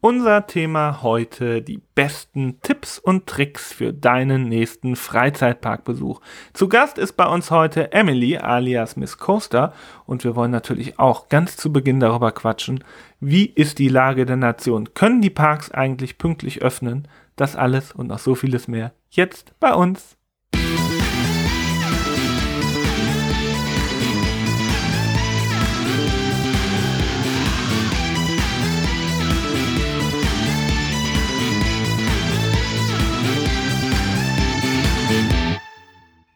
Unser Thema heute die besten Tipps und Tricks für deinen nächsten Freizeitparkbesuch. Zu Gast ist bei uns heute Emily alias Miss Coaster und wir wollen natürlich auch ganz zu Beginn darüber quatschen, wie ist die Lage der Nation? Können die Parks eigentlich pünktlich öffnen? Das alles und noch so vieles mehr jetzt bei uns.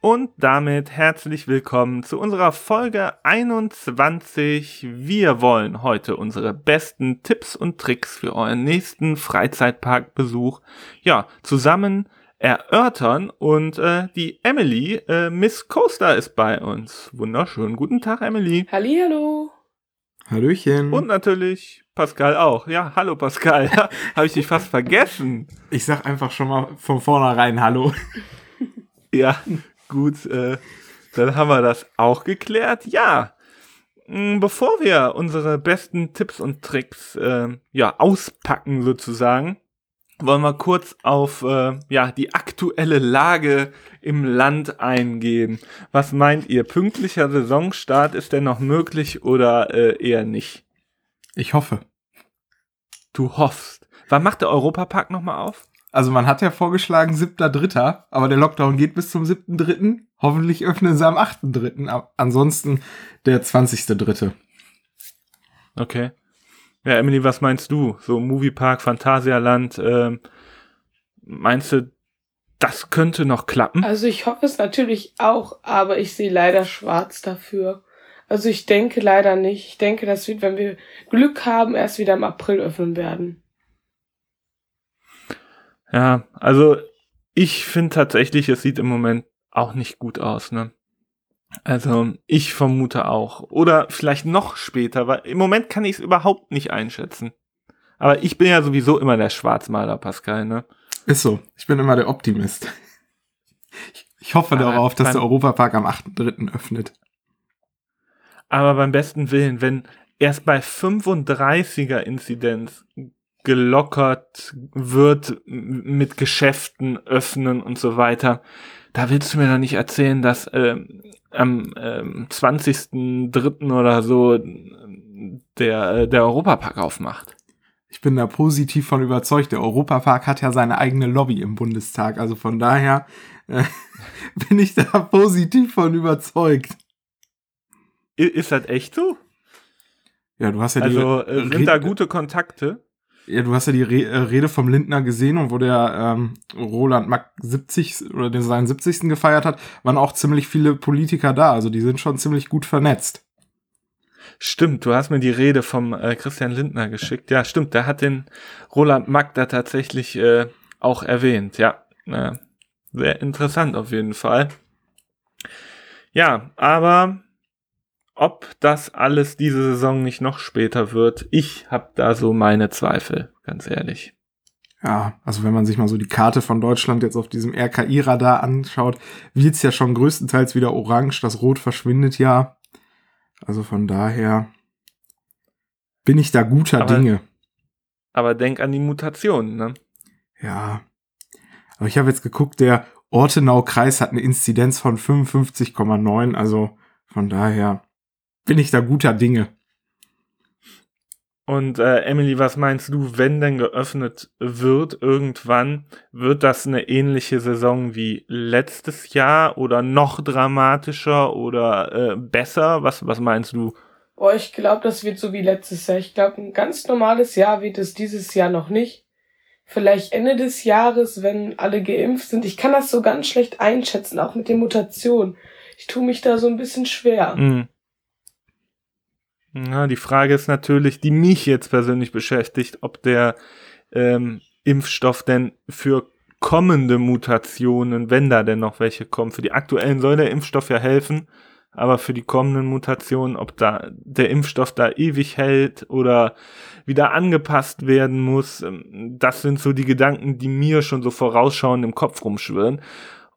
Und damit herzlich willkommen zu unserer Folge 21. Wir wollen heute unsere besten Tipps und Tricks für euren nächsten Freizeitparkbesuch ja zusammen erörtern und äh, die Emily äh, Miss Coaster ist bei uns. Wunderschönen guten Tag Emily. Hallihallo. Hallöchen. Und natürlich Pascal auch. Ja, hallo Pascal. Ja, Habe ich dich fast vergessen. Ich sag einfach schon mal von vornherein Hallo. Ja, Gut, äh, dann haben wir das auch geklärt. Ja, mm, bevor wir unsere besten Tipps und Tricks äh, ja auspacken sozusagen, wollen wir kurz auf äh, ja die aktuelle Lage im Land eingehen. Was meint ihr? Pünktlicher Saisonstart ist denn noch möglich oder äh, eher nicht? Ich hoffe. Du hoffst. Wann macht der Europapark nochmal auf? Also man hat ja vorgeschlagen 7.3., aber der Lockdown geht bis zum 7.3. Hoffentlich öffnen sie am 8.3. Ansonsten der 20.3. Okay. Ja, Emily, was meinst du? So Moviepark, Phantasialand, ähm, meinst du, das könnte noch klappen? Also ich hoffe es natürlich auch, aber ich sehe leider schwarz dafür. Also ich denke leider nicht. Ich denke, das wird, wenn wir Glück haben, erst wieder im April öffnen werden. Ja, also ich finde tatsächlich, es sieht im Moment auch nicht gut aus, ne? Also ich vermute auch. Oder vielleicht noch später, weil im Moment kann ich es überhaupt nicht einschätzen. Aber ich bin ja sowieso immer der Schwarzmaler, Pascal, ne? Ist so. Ich bin immer der Optimist. Ich, ich hoffe aber darauf, dass der Europapark am 8.3. öffnet. Aber beim besten Willen, wenn erst bei 35er Inzidenz gelockert wird mit Geschäften öffnen und so weiter. Da willst du mir doch nicht erzählen, dass äh, am äh, 20.03. oder so der, äh, der Europapark aufmacht. Ich bin da positiv von überzeugt. Der Europapark hat ja seine eigene Lobby im Bundestag. Also von daher äh, bin ich da positiv von überzeugt. Ist das echt so? Ja, du hast ja also, die. Also sind da gute Kontakte? Ja, du hast ja die Re äh, Rede vom Lindner gesehen und wo der ähm, Roland Mack 70 oder den seinen 70. gefeiert hat, waren auch ziemlich viele Politiker da. Also die sind schon ziemlich gut vernetzt. Stimmt, du hast mir die Rede vom äh, Christian Lindner geschickt. Ja, stimmt, der hat den Roland Mack da tatsächlich äh, auch erwähnt. Ja, äh, sehr interessant auf jeden Fall. Ja, aber ob das alles diese Saison nicht noch später wird, ich habe da so meine Zweifel, ganz ehrlich. Ja, also wenn man sich mal so die Karte von Deutschland jetzt auf diesem RKI-Radar anschaut, wird's ja schon größtenteils wieder orange, das Rot verschwindet ja. Also von daher bin ich da guter aber, Dinge. Aber denk an die Mutationen, ne? Ja. Aber ich habe jetzt geguckt, der Ortenau-Kreis hat eine Inzidenz von 55,9, also von daher bin ich da guter Dinge. Und äh, Emily, was meinst du, wenn denn geöffnet wird irgendwann, wird das eine ähnliche Saison wie letztes Jahr oder noch dramatischer oder äh, besser? Was, was meinst du? Oh, ich glaube, das wird so wie letztes Jahr. Ich glaube, ein ganz normales Jahr wird es dieses Jahr noch nicht. Vielleicht Ende des Jahres, wenn alle geimpft sind. Ich kann das so ganz schlecht einschätzen, auch mit den Mutationen. Ich tue mich da so ein bisschen schwer. Mm. Ja, die Frage ist natürlich, die mich jetzt persönlich beschäftigt, ob der ähm, Impfstoff denn für kommende Mutationen, wenn da denn noch welche kommen, für die aktuellen soll der Impfstoff ja helfen, aber für die kommenden Mutationen, ob da der Impfstoff da ewig hält oder wieder angepasst werden muss, ähm, das sind so die Gedanken, die mir schon so vorausschauend im Kopf rumschwirren.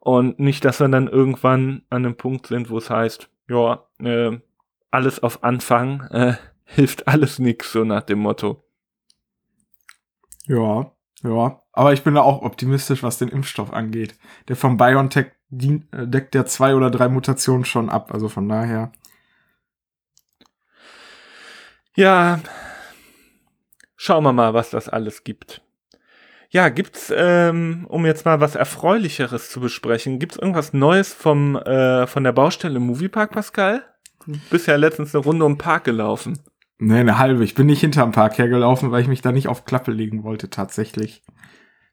Und nicht, dass wir dann irgendwann an einem Punkt sind, wo es heißt, ja, äh, alles auf Anfang. Äh, hilft alles nix, so nach dem Motto. Ja, ja. Aber ich bin da auch optimistisch, was den Impfstoff angeht. Der von BioNTech dient, äh, deckt ja zwei oder drei Mutationen schon ab. Also von daher. Ja, schauen wir mal, was das alles gibt. Ja, gibt's, ähm, um jetzt mal was Erfreulicheres zu besprechen, gibt's irgendwas Neues vom, äh, von der Baustelle Moviepark, Pascal? Du bist ja letztens eine Runde um den Park gelaufen. Nee, eine halbe. Ich bin nicht hinterm Park hergelaufen, weil ich mich da nicht auf Klappe legen wollte, tatsächlich.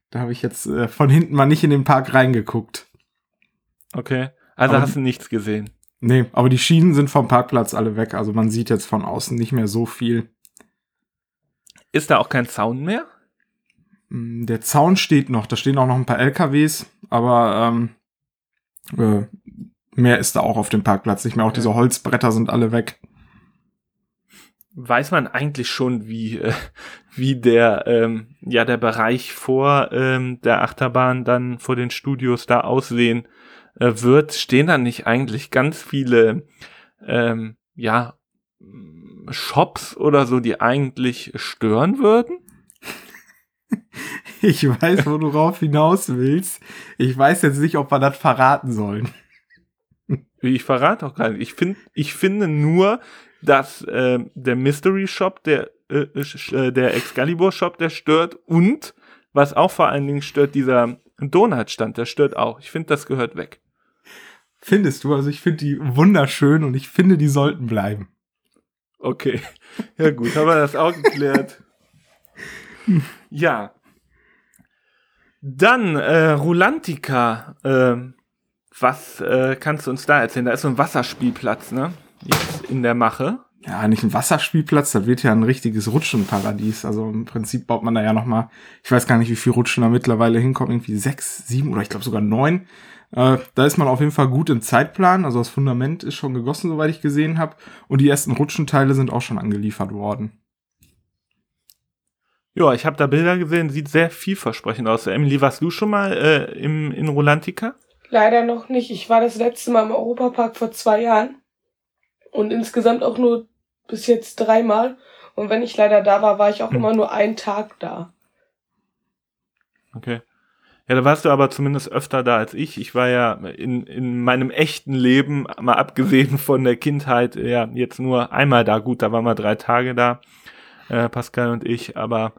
Da habe ich jetzt äh, von hinten mal nicht in den Park reingeguckt. Okay. Also Aber- hast du nichts gesehen. Nee, aber die Schienen sind vom Parkplatz alle weg. Also man sieht jetzt von außen nicht mehr so viel. Ist da auch kein Sound mehr? Mm, Der Zaun steht noch. Da stehen auch noch ein paar LKWs. Aber ähm, äh, mehr ist da auch auf dem Parkplatz nicht mehr. Auch Ja. diese Holzbretter sind alle weg. Weiß man eigentlich schon, wie, äh, wie der, ähm, ja, der Bereich vor ähm, der Achterbahn dann vor den Studios da aussehen äh, wird? Stehen da nicht eigentlich ganz viele, ähm, ja, Shops oder so, die eigentlich stören würden? Ich weiß, wo du rauf hinaus willst. Ich weiß jetzt nicht, ob wir das verraten sollen. Ich verrate auch gar nicht. Ich, find, ich finde nur, dass ähm, der Mystery Shop, der, äh, sch- äh, der Excalibur Shop, der stört und was auch vor allen Dingen stört, dieser Donutstand, der stört auch. Ich finde, das gehört weg. Findest du? Also ich finde die wunderschön und ich finde, die sollten bleiben. Okay. Ja gut, haben wir das auch geklärt. Ja. Dann äh, Rulantica. ähm, was äh, kannst du uns da erzählen? Da ist so ein Wasserspielplatz, ne? Jetzt in der Mache. Ja, nicht ein Wasserspielplatz, das wird ja ein richtiges Rutschenparadies. Also im Prinzip baut man da ja noch mal, ich weiß gar nicht, wie viel Rutschen da mittlerweile hinkommen, irgendwie sechs, sieben oder ich glaube sogar neun. Äh, da ist man auf jeden Fall gut im Zeitplan. Also das Fundament ist schon gegossen, soweit ich gesehen habe. Und die ersten Rutschenteile sind auch schon angeliefert worden. Ja, ich habe da Bilder gesehen, sieht sehr vielversprechend aus. Emily, warst du schon mal äh, im, in Rulantica? Leider noch nicht. Ich war das letzte Mal im Europapark vor zwei Jahren. Und insgesamt auch nur bis jetzt dreimal. Und wenn ich leider da war, war ich auch Hm. immer nur einen Tag da. Okay. Ja, da warst du aber zumindest öfter da als ich. Ich war ja in, in meinem echten Leben, mal abgesehen von der Kindheit, ja, jetzt nur einmal da. Gut, da waren wir drei Tage da, äh, Pascal und ich. Aber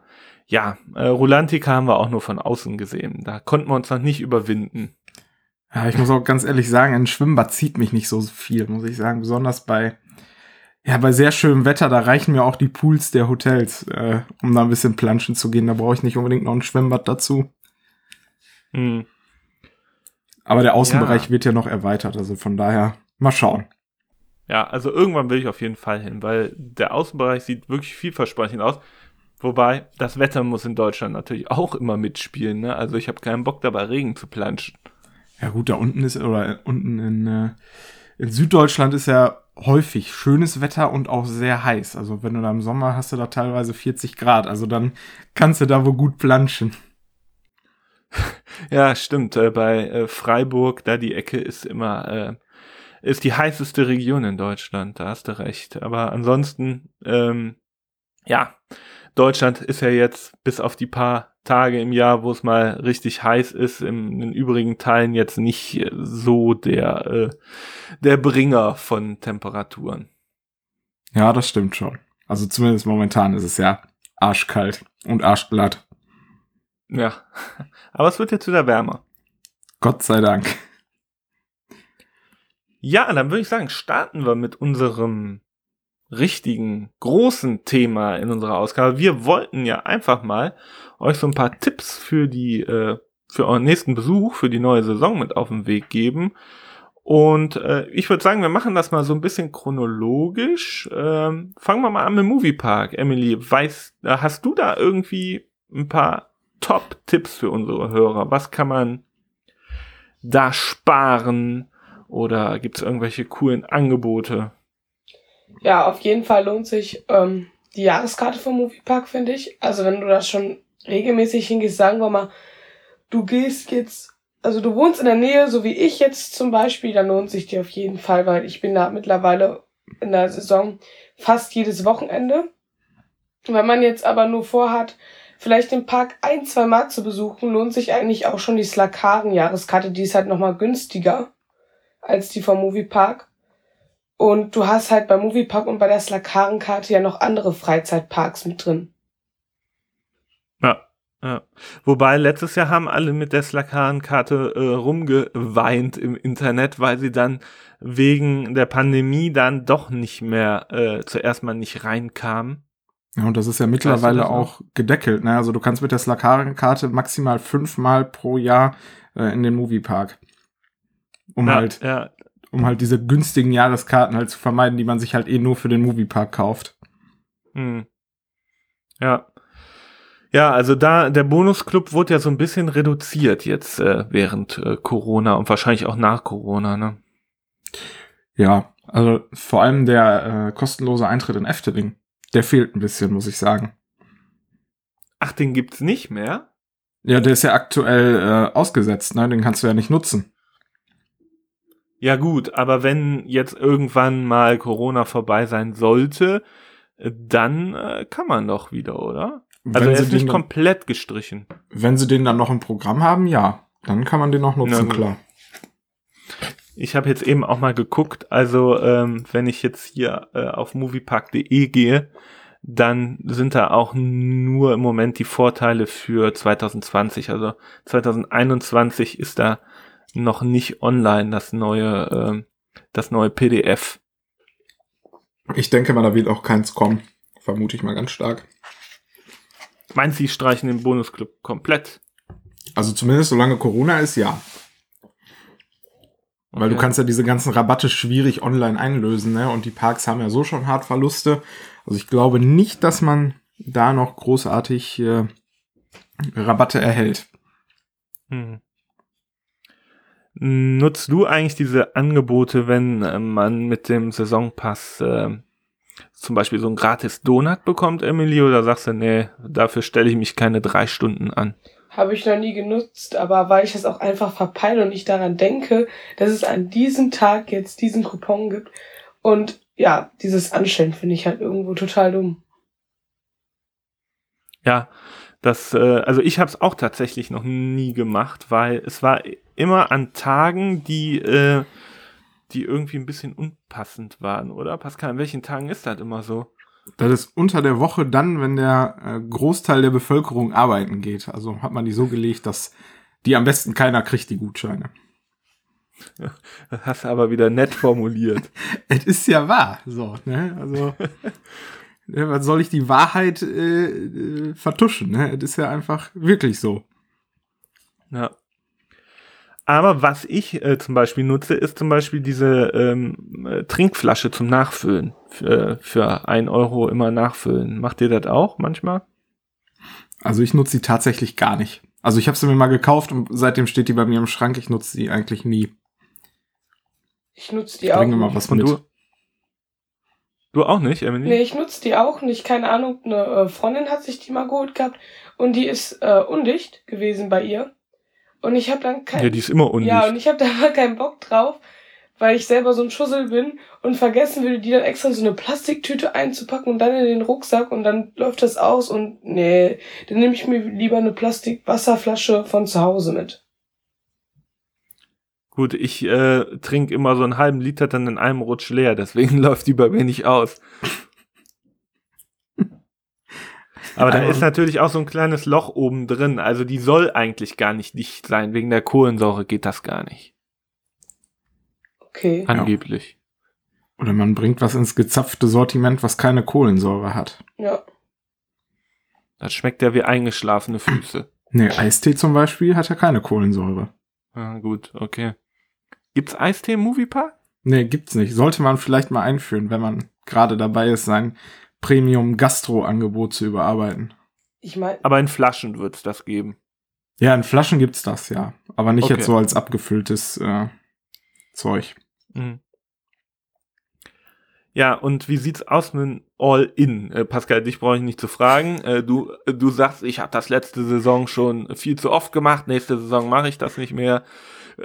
ja, äh, Rulantica haben wir auch nur von außen gesehen. Da konnten wir uns noch nicht überwinden. Ja, ich muss auch ganz ehrlich sagen, ein Schwimmbad zieht mich nicht so viel, muss ich sagen. Besonders bei, ja, bei sehr schönem Wetter, da reichen mir auch die Pools der Hotels, äh, um da ein bisschen planschen zu gehen. Da brauche ich nicht unbedingt noch ein Schwimmbad dazu. Hm. Aber der Außenbereich Ja. wird ja noch erweitert, also von daher mal schauen. Ja, also irgendwann will ich auf jeden Fall hin, weil der Außenbereich sieht wirklich vielversprechend aus. Wobei, das Wetter muss in Deutschland natürlich auch immer mitspielen, ne? Also ich habe keinen Bock dabei Regen zu planschen. Ja gut, da unten ist, oder unten in, äh, in Süddeutschland ist ja häufig schönes Wetter und auch sehr heiß. Also wenn du da im Sommer hast du da teilweise 40 Grad, also dann kannst du da wohl gut planschen. Ja, stimmt. Äh, bei äh, Freiburg, da die Ecke ist immer, ist die heißeste Region in Deutschland, da hast du recht. Aber ansonsten, ähm, ja, Deutschland ist ja jetzt bis auf die paar Tage im Jahr, wo es mal richtig heiß ist, in den übrigen Teilen jetzt nicht so der, äh, der Bringer von Temperaturen. Ja, das stimmt schon. Also zumindest momentan ist es ja arschkalt und arschglatt. Ja, aber es wird jetzt wieder wärmer. Gott sei Dank. Ja, dann würde ich sagen, starten wir mit unserem richtigen, großen Thema in unserer Ausgabe. Wir wollten ja einfach mal euch so ein paar Tipps für die, äh, für euren nächsten Besuch, für die neue Saison mit auf den Weg geben. Und äh, ich würde sagen, wir machen das mal so ein bisschen chronologisch. Ähm, fangen wir mal an mit Moviepark. Emily, weißt, äh, hast du da irgendwie ein paar Top-Tipps für unsere Hörer? Was kann man da sparen? Oder gibt es irgendwelche coolen Angebote? Ja, auf jeden Fall lohnt sich ähm, die Jahreskarte vom Moviepark, finde ich. Also wenn du da schon regelmäßig hingehst, sagen wir mal, du gehst jetzt, also du wohnst in der Nähe, so wie ich jetzt zum Beispiel, dann lohnt sich dir auf jeden Fall, weil ich bin da mittlerweile in der Saison fast jedes Wochenende. Wenn man jetzt aber nur vorhat, vielleicht den Park ein, zwei Mal zu besuchen, lohnt sich eigentlich auch schon die Slakaren-Jahreskarte. Die ist halt nochmal günstiger als die vom Moviepark. Und du hast halt beim Moviepark und bei der Slakaren-Karte ja noch andere Freizeitparks mit drin. Ja, ja. Wobei letztes Jahr haben alle mit der Slakaren-Karte äh, rumgeweint im Internet, weil sie dann wegen der Pandemie dann doch nicht mehr äh, zuerst mal nicht reinkamen. Ja, und das ist ja mittlerweile auch gedeckelt. Ne? Also du kannst mit der Slakaren-Karte maximal fünfmal pro Jahr äh, in den Moviepark. Um ja, halt, ja, um halt diese günstigen Jahreskarten halt zu vermeiden, die man sich halt eh nur für den Moviepark kauft. Hm. Ja. Ja, also da, der Bonusclub wurde ja so ein bisschen reduziert jetzt äh, während äh, Corona und wahrscheinlich auch nach Corona, ne? Ja, also vor allem der äh, kostenlose Eintritt in Efteling, der fehlt ein bisschen, muss ich sagen. Ach, den gibt's nicht mehr? Ja, der ist ja aktuell äh, ausgesetzt, ne? Den kannst du ja nicht nutzen. Ja gut, aber wenn jetzt irgendwann mal Corona vorbei sein sollte, äh, dann äh, kann man doch wieder, oder? Also wenn, er sie ist nicht komplett gestrichen. wenn sie den dann noch im Programm haben, ja. Dann kann man den noch nutzen, Na klar. Ich habe jetzt eben auch mal geguckt, also ähm, wenn ich jetzt hier äh, auf moviepark.de gehe, dann sind da auch nur im Moment die Vorteile für 2020. Also 2021 ist da noch nicht online das neue, ähm, das neue PDF. Ich denke mal, da wird auch keins kommen. Vermute ich mal ganz stark. Meinst du, die streichen den Bonusclub komplett? Also zumindest solange Corona ist, ja. Weil du kannst ja diese ganzen Rabatte schwierig online einlösen, ne? Und die Parks haben ja so schon hart Verluste. Also ich glaube nicht, dass man da noch großartig äh, Rabatte erhält. Hm. Nutzt du eigentlich diese Angebote, wenn äh, man mit dem Saisonpass äh, zum Beispiel so ein gratis Donut bekommt, Emily, oder sagst du, nee, dafür stelle ich mich keine drei Stunden an? Habe ich noch nie genutzt, aber weil ich das auch einfach verpeile und nicht daran denke, dass es an diesem Tag jetzt diesen Coupon gibt. Und ja, dieses Anstellen finde ich halt irgendwo total dumm. Ja, das, äh, also ich habe es auch tatsächlich noch nie gemacht, weil es war immer an Tagen, die, äh, die irgendwie ein bisschen unpassend waren, oder? Pascal, an welchen Tagen ist das immer so? Das ist unter der Woche dann, wenn der äh, Großteil der Bevölkerung arbeiten geht. Also hat man die so gelegt, dass die am besten keiner kriegt, die Gutscheine. Das hast du aber wieder nett formuliert. Es ist ja wahr, so, ne? Also, ne, was soll ich die Wahrheit äh, äh, vertuschen, ne? Es ist ja einfach wirklich so. Ja. Aber was ich äh, zum Beispiel nutze, ist zum Beispiel diese ähm, äh, Trinkflasche zum Nachfüllen. Für, für ein Euro immer nachfüllen. Macht ihr das auch manchmal? Also ich nutze die tatsächlich gar nicht. Also ich habe sie mir mal gekauft und seitdem steht die bei mir im Schrank. Ich nutze die eigentlich nie. Ich nutze die auch. Bringe mal nicht. was Und mit. du? Du auch nicht, Emily? Nee, ich nutze die auch nicht. Keine Ahnung, eine äh, Freundin hat sich die mal geholt gehabt und die ist äh, undicht gewesen bei ihr. Und ich habe dann kein Ja, die ist immer undicht. Ja, und ich habe da aber keinen Bock drauf, weil ich selber so ein Schussel bin und vergessen würde, die dann extra in so eine Plastiktüte einzupacken und dann in den Rucksack und dann läuft das aus und nee, dann nehme ich mir lieber eine Plastikwasserflasche von zu Hause mit. Gut, ich äh, trinke immer so einen halben Liter dann in einem Rutsch leer, deswegen läuft die bei mir nicht aus. Aber da Aber- ist natürlich auch so ein kleines Loch oben drin. Also die soll eigentlich gar nicht dicht sein. Wegen der Kohlensäure geht das gar nicht. Okay. Angeblich. Oder man bringt was ins gezapfte Sortiment, was keine Kohlensäure hat. Ja. Das schmeckt ja wie eingeschlafene Füße. Nee, Eistee zum Beispiel hat ja keine Kohlensäure. Ah, gut, okay. Gibt's Eistee im Moviepark? Nee, gibt's nicht. Sollte man vielleicht mal einführen, wenn man gerade dabei ist, sein Premium-Gastro-Angebot zu überarbeiten. Ich meine, Aber in Flaschen wird's das geben. Ja, in Flaschen gibt's das, ja. Aber nicht Okay. jetzt so als abgefülltes äh, Zeug. Mhm. Ja, und wie sieht's aus mit All-In? Äh, Pascal, dich brauche ich nicht zu fragen. Äh, du, äh, du sagst, ich habe das letzte Saison schon viel zu oft gemacht, nächste Saison mache ich das nicht mehr.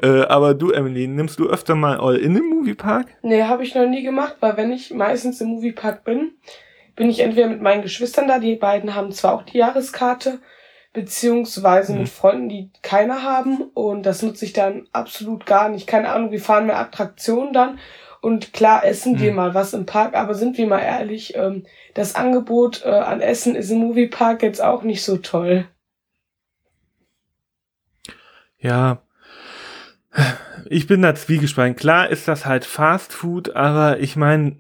Äh, aber du, Emily, nimmst du öfter mal All-In im Moviepark? Nee, habe ich noch nie gemacht, weil wenn ich meistens im Moviepark bin, bin ich entweder mit meinen Geschwistern da, die beiden haben zwar auch die Jahreskarte, beziehungsweise Mhm. mit Freunden, die keine haben und das nutze ich dann absolut gar nicht. Keine Ahnung, wir fahren mehr Attraktionen dann und klar essen wir Mhm. mal was im Park, aber sind wir mal ehrlich, ähm, das Angebot äh, an Essen ist im Moviepark jetzt auch nicht so toll. Ja. Ich bin da zwiegespalten. Klar ist das halt Fast Food, aber ich meine,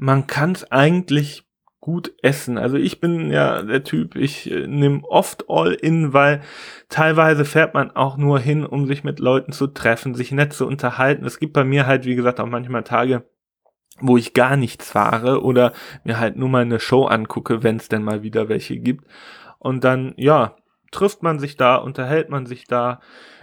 man kann es eigentlich gut essen. Also ich bin ja der Typ, ich äh, nehme oft All-In, weil teilweise fährt man auch nur hin, um sich mit Leuten zu treffen, sich nett zu unterhalten. Es gibt bei mir halt, wie gesagt, auch manchmal Tage, wo ich gar nichts fahre oder mir halt nur mal eine Show angucke, wenn es denn mal wieder welche gibt. Und dann, ja, trifft man sich da, unterhält man sich da,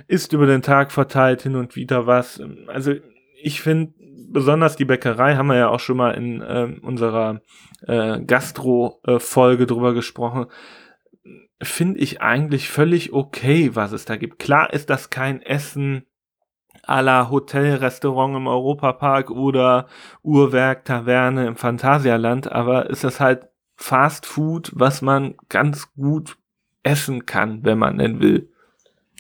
isst über den Tag verteilt hin und wieder was. Also ich finde, besonders die Bäckerei haben wir ja auch schon mal in ähm, unserer äh, Gastro-Folge drüber gesprochen. Finde ich eigentlich völlig okay, was es da gibt. Klar ist das kein Essen à la Hotel-Restaurant im Europapark oder Uhrwerk, Taverne im Phantasialand, aber ist das halt Fast Food, was man ganz gut essen kann, wenn man denn will.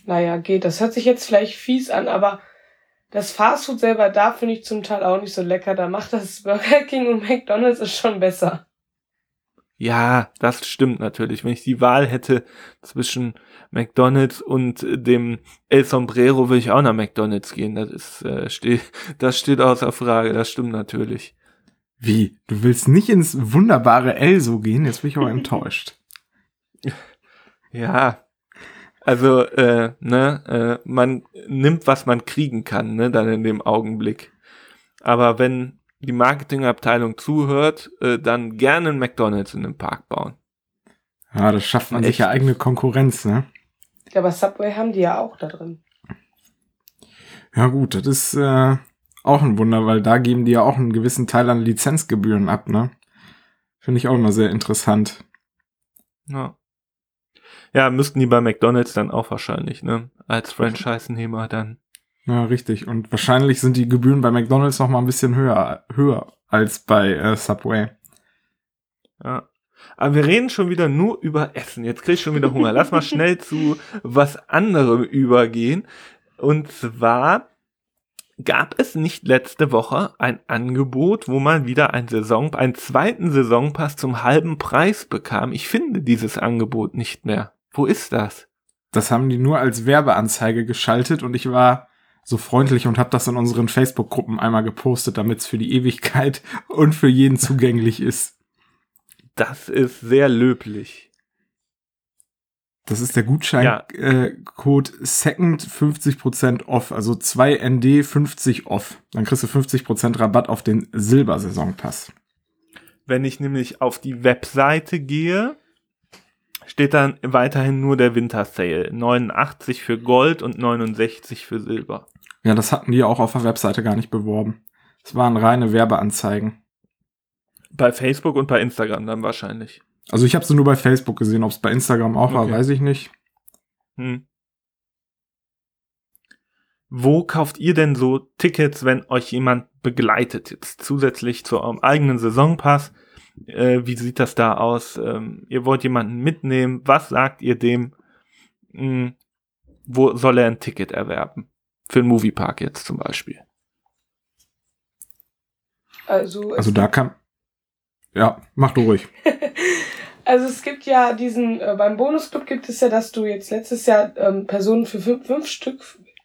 Naja, geht. Das hört sich jetzt vielleicht fies an, aber das Fastfood selber da finde ich zum Teil auch nicht so lecker. Da macht das Burger King und McDonald's ist schon besser. Ja, das stimmt natürlich. Wenn ich die Wahl hätte zwischen McDonald's und dem El Sombrero, würde ich auch nach McDonald's gehen. Das ist, äh, steht, das steht außer Frage. Das stimmt natürlich. Wie? Du willst nicht ins wunderbare Elso gehen? Jetzt bin ich aber enttäuscht. Ja. Also, äh, ne, äh, man nimmt, was man kriegen kann, ne, dann in dem Augenblick. Aber wenn die Marketingabteilung zuhört, äh, dann gerne einen McDonalds in den Park bauen. Ja, das schafft man sich Echt? ja eigene Konkurrenz, ne? Ja, aber Subway haben die ja auch da drin. Ja gut, das ist äh, auch ein Wunder, weil da geben die ja auch einen gewissen Teil an Lizenzgebühren ab, ne? Finde ich auch immer sehr interessant. Ja. Ja, müssten die bei McDonalds dann auch wahrscheinlich, ne? Als Franchise-Nehmer dann. Ja, richtig. Und wahrscheinlich sind die Gebühren bei McDonalds noch mal ein bisschen höher, höher als bei äh, Subway. Ja. Aber wir reden schon wieder nur über Essen. Jetzt krieg ich schon wieder Hunger. Lass mal schnell zu was anderem übergehen. Und zwar gab es nicht letzte Woche ein Angebot, wo man wieder ein Saison, einen zweiten Saisonpass zum halben Preis bekam. Ich finde dieses Angebot nicht mehr. Wo ist das? Das haben die nur als Werbeanzeige geschaltet und ich war so freundlich und habe das in unseren Facebook-Gruppen einmal gepostet, damit es für die Ewigkeit und für jeden zugänglich ist. Das ist sehr löblich. Das ist der Gutscheincode Ja. äh, Code Second 50% off, also 2ND 50 off. Dann kriegst du 50% Rabatt auf den Silbersaisonpass. Wenn ich nämlich auf die Webseite gehe, steht dann weiterhin nur der Winter Sale. 89 für Gold und 69 für Silber. Ja, das hatten die auch auf der Webseite gar nicht beworben. Es waren reine Werbeanzeigen. Bei Facebook und bei Instagram dann wahrscheinlich. Also ich habe sie nur bei Facebook gesehen, ob es bei Instagram auch war, Okay. weiß ich nicht. Hm. Wo kauft ihr denn so Tickets, wenn euch jemand begleitet? Jetzt zusätzlich zu eurem eigenen Saisonpass. Äh, wie sieht das da aus? Ähm, ihr wollt jemanden mitnehmen. Was sagt ihr dem? Hm, wo soll er ein Ticket erwerben? Für einen Moviepark jetzt zum Beispiel. Also, Also da kann. Ja, mach du ruhig. also es gibt ja diesen, äh, beim Bonusclub gibt es ja, dass du jetzt letztes Jahr ähm, Personen für fünf, fünf Stück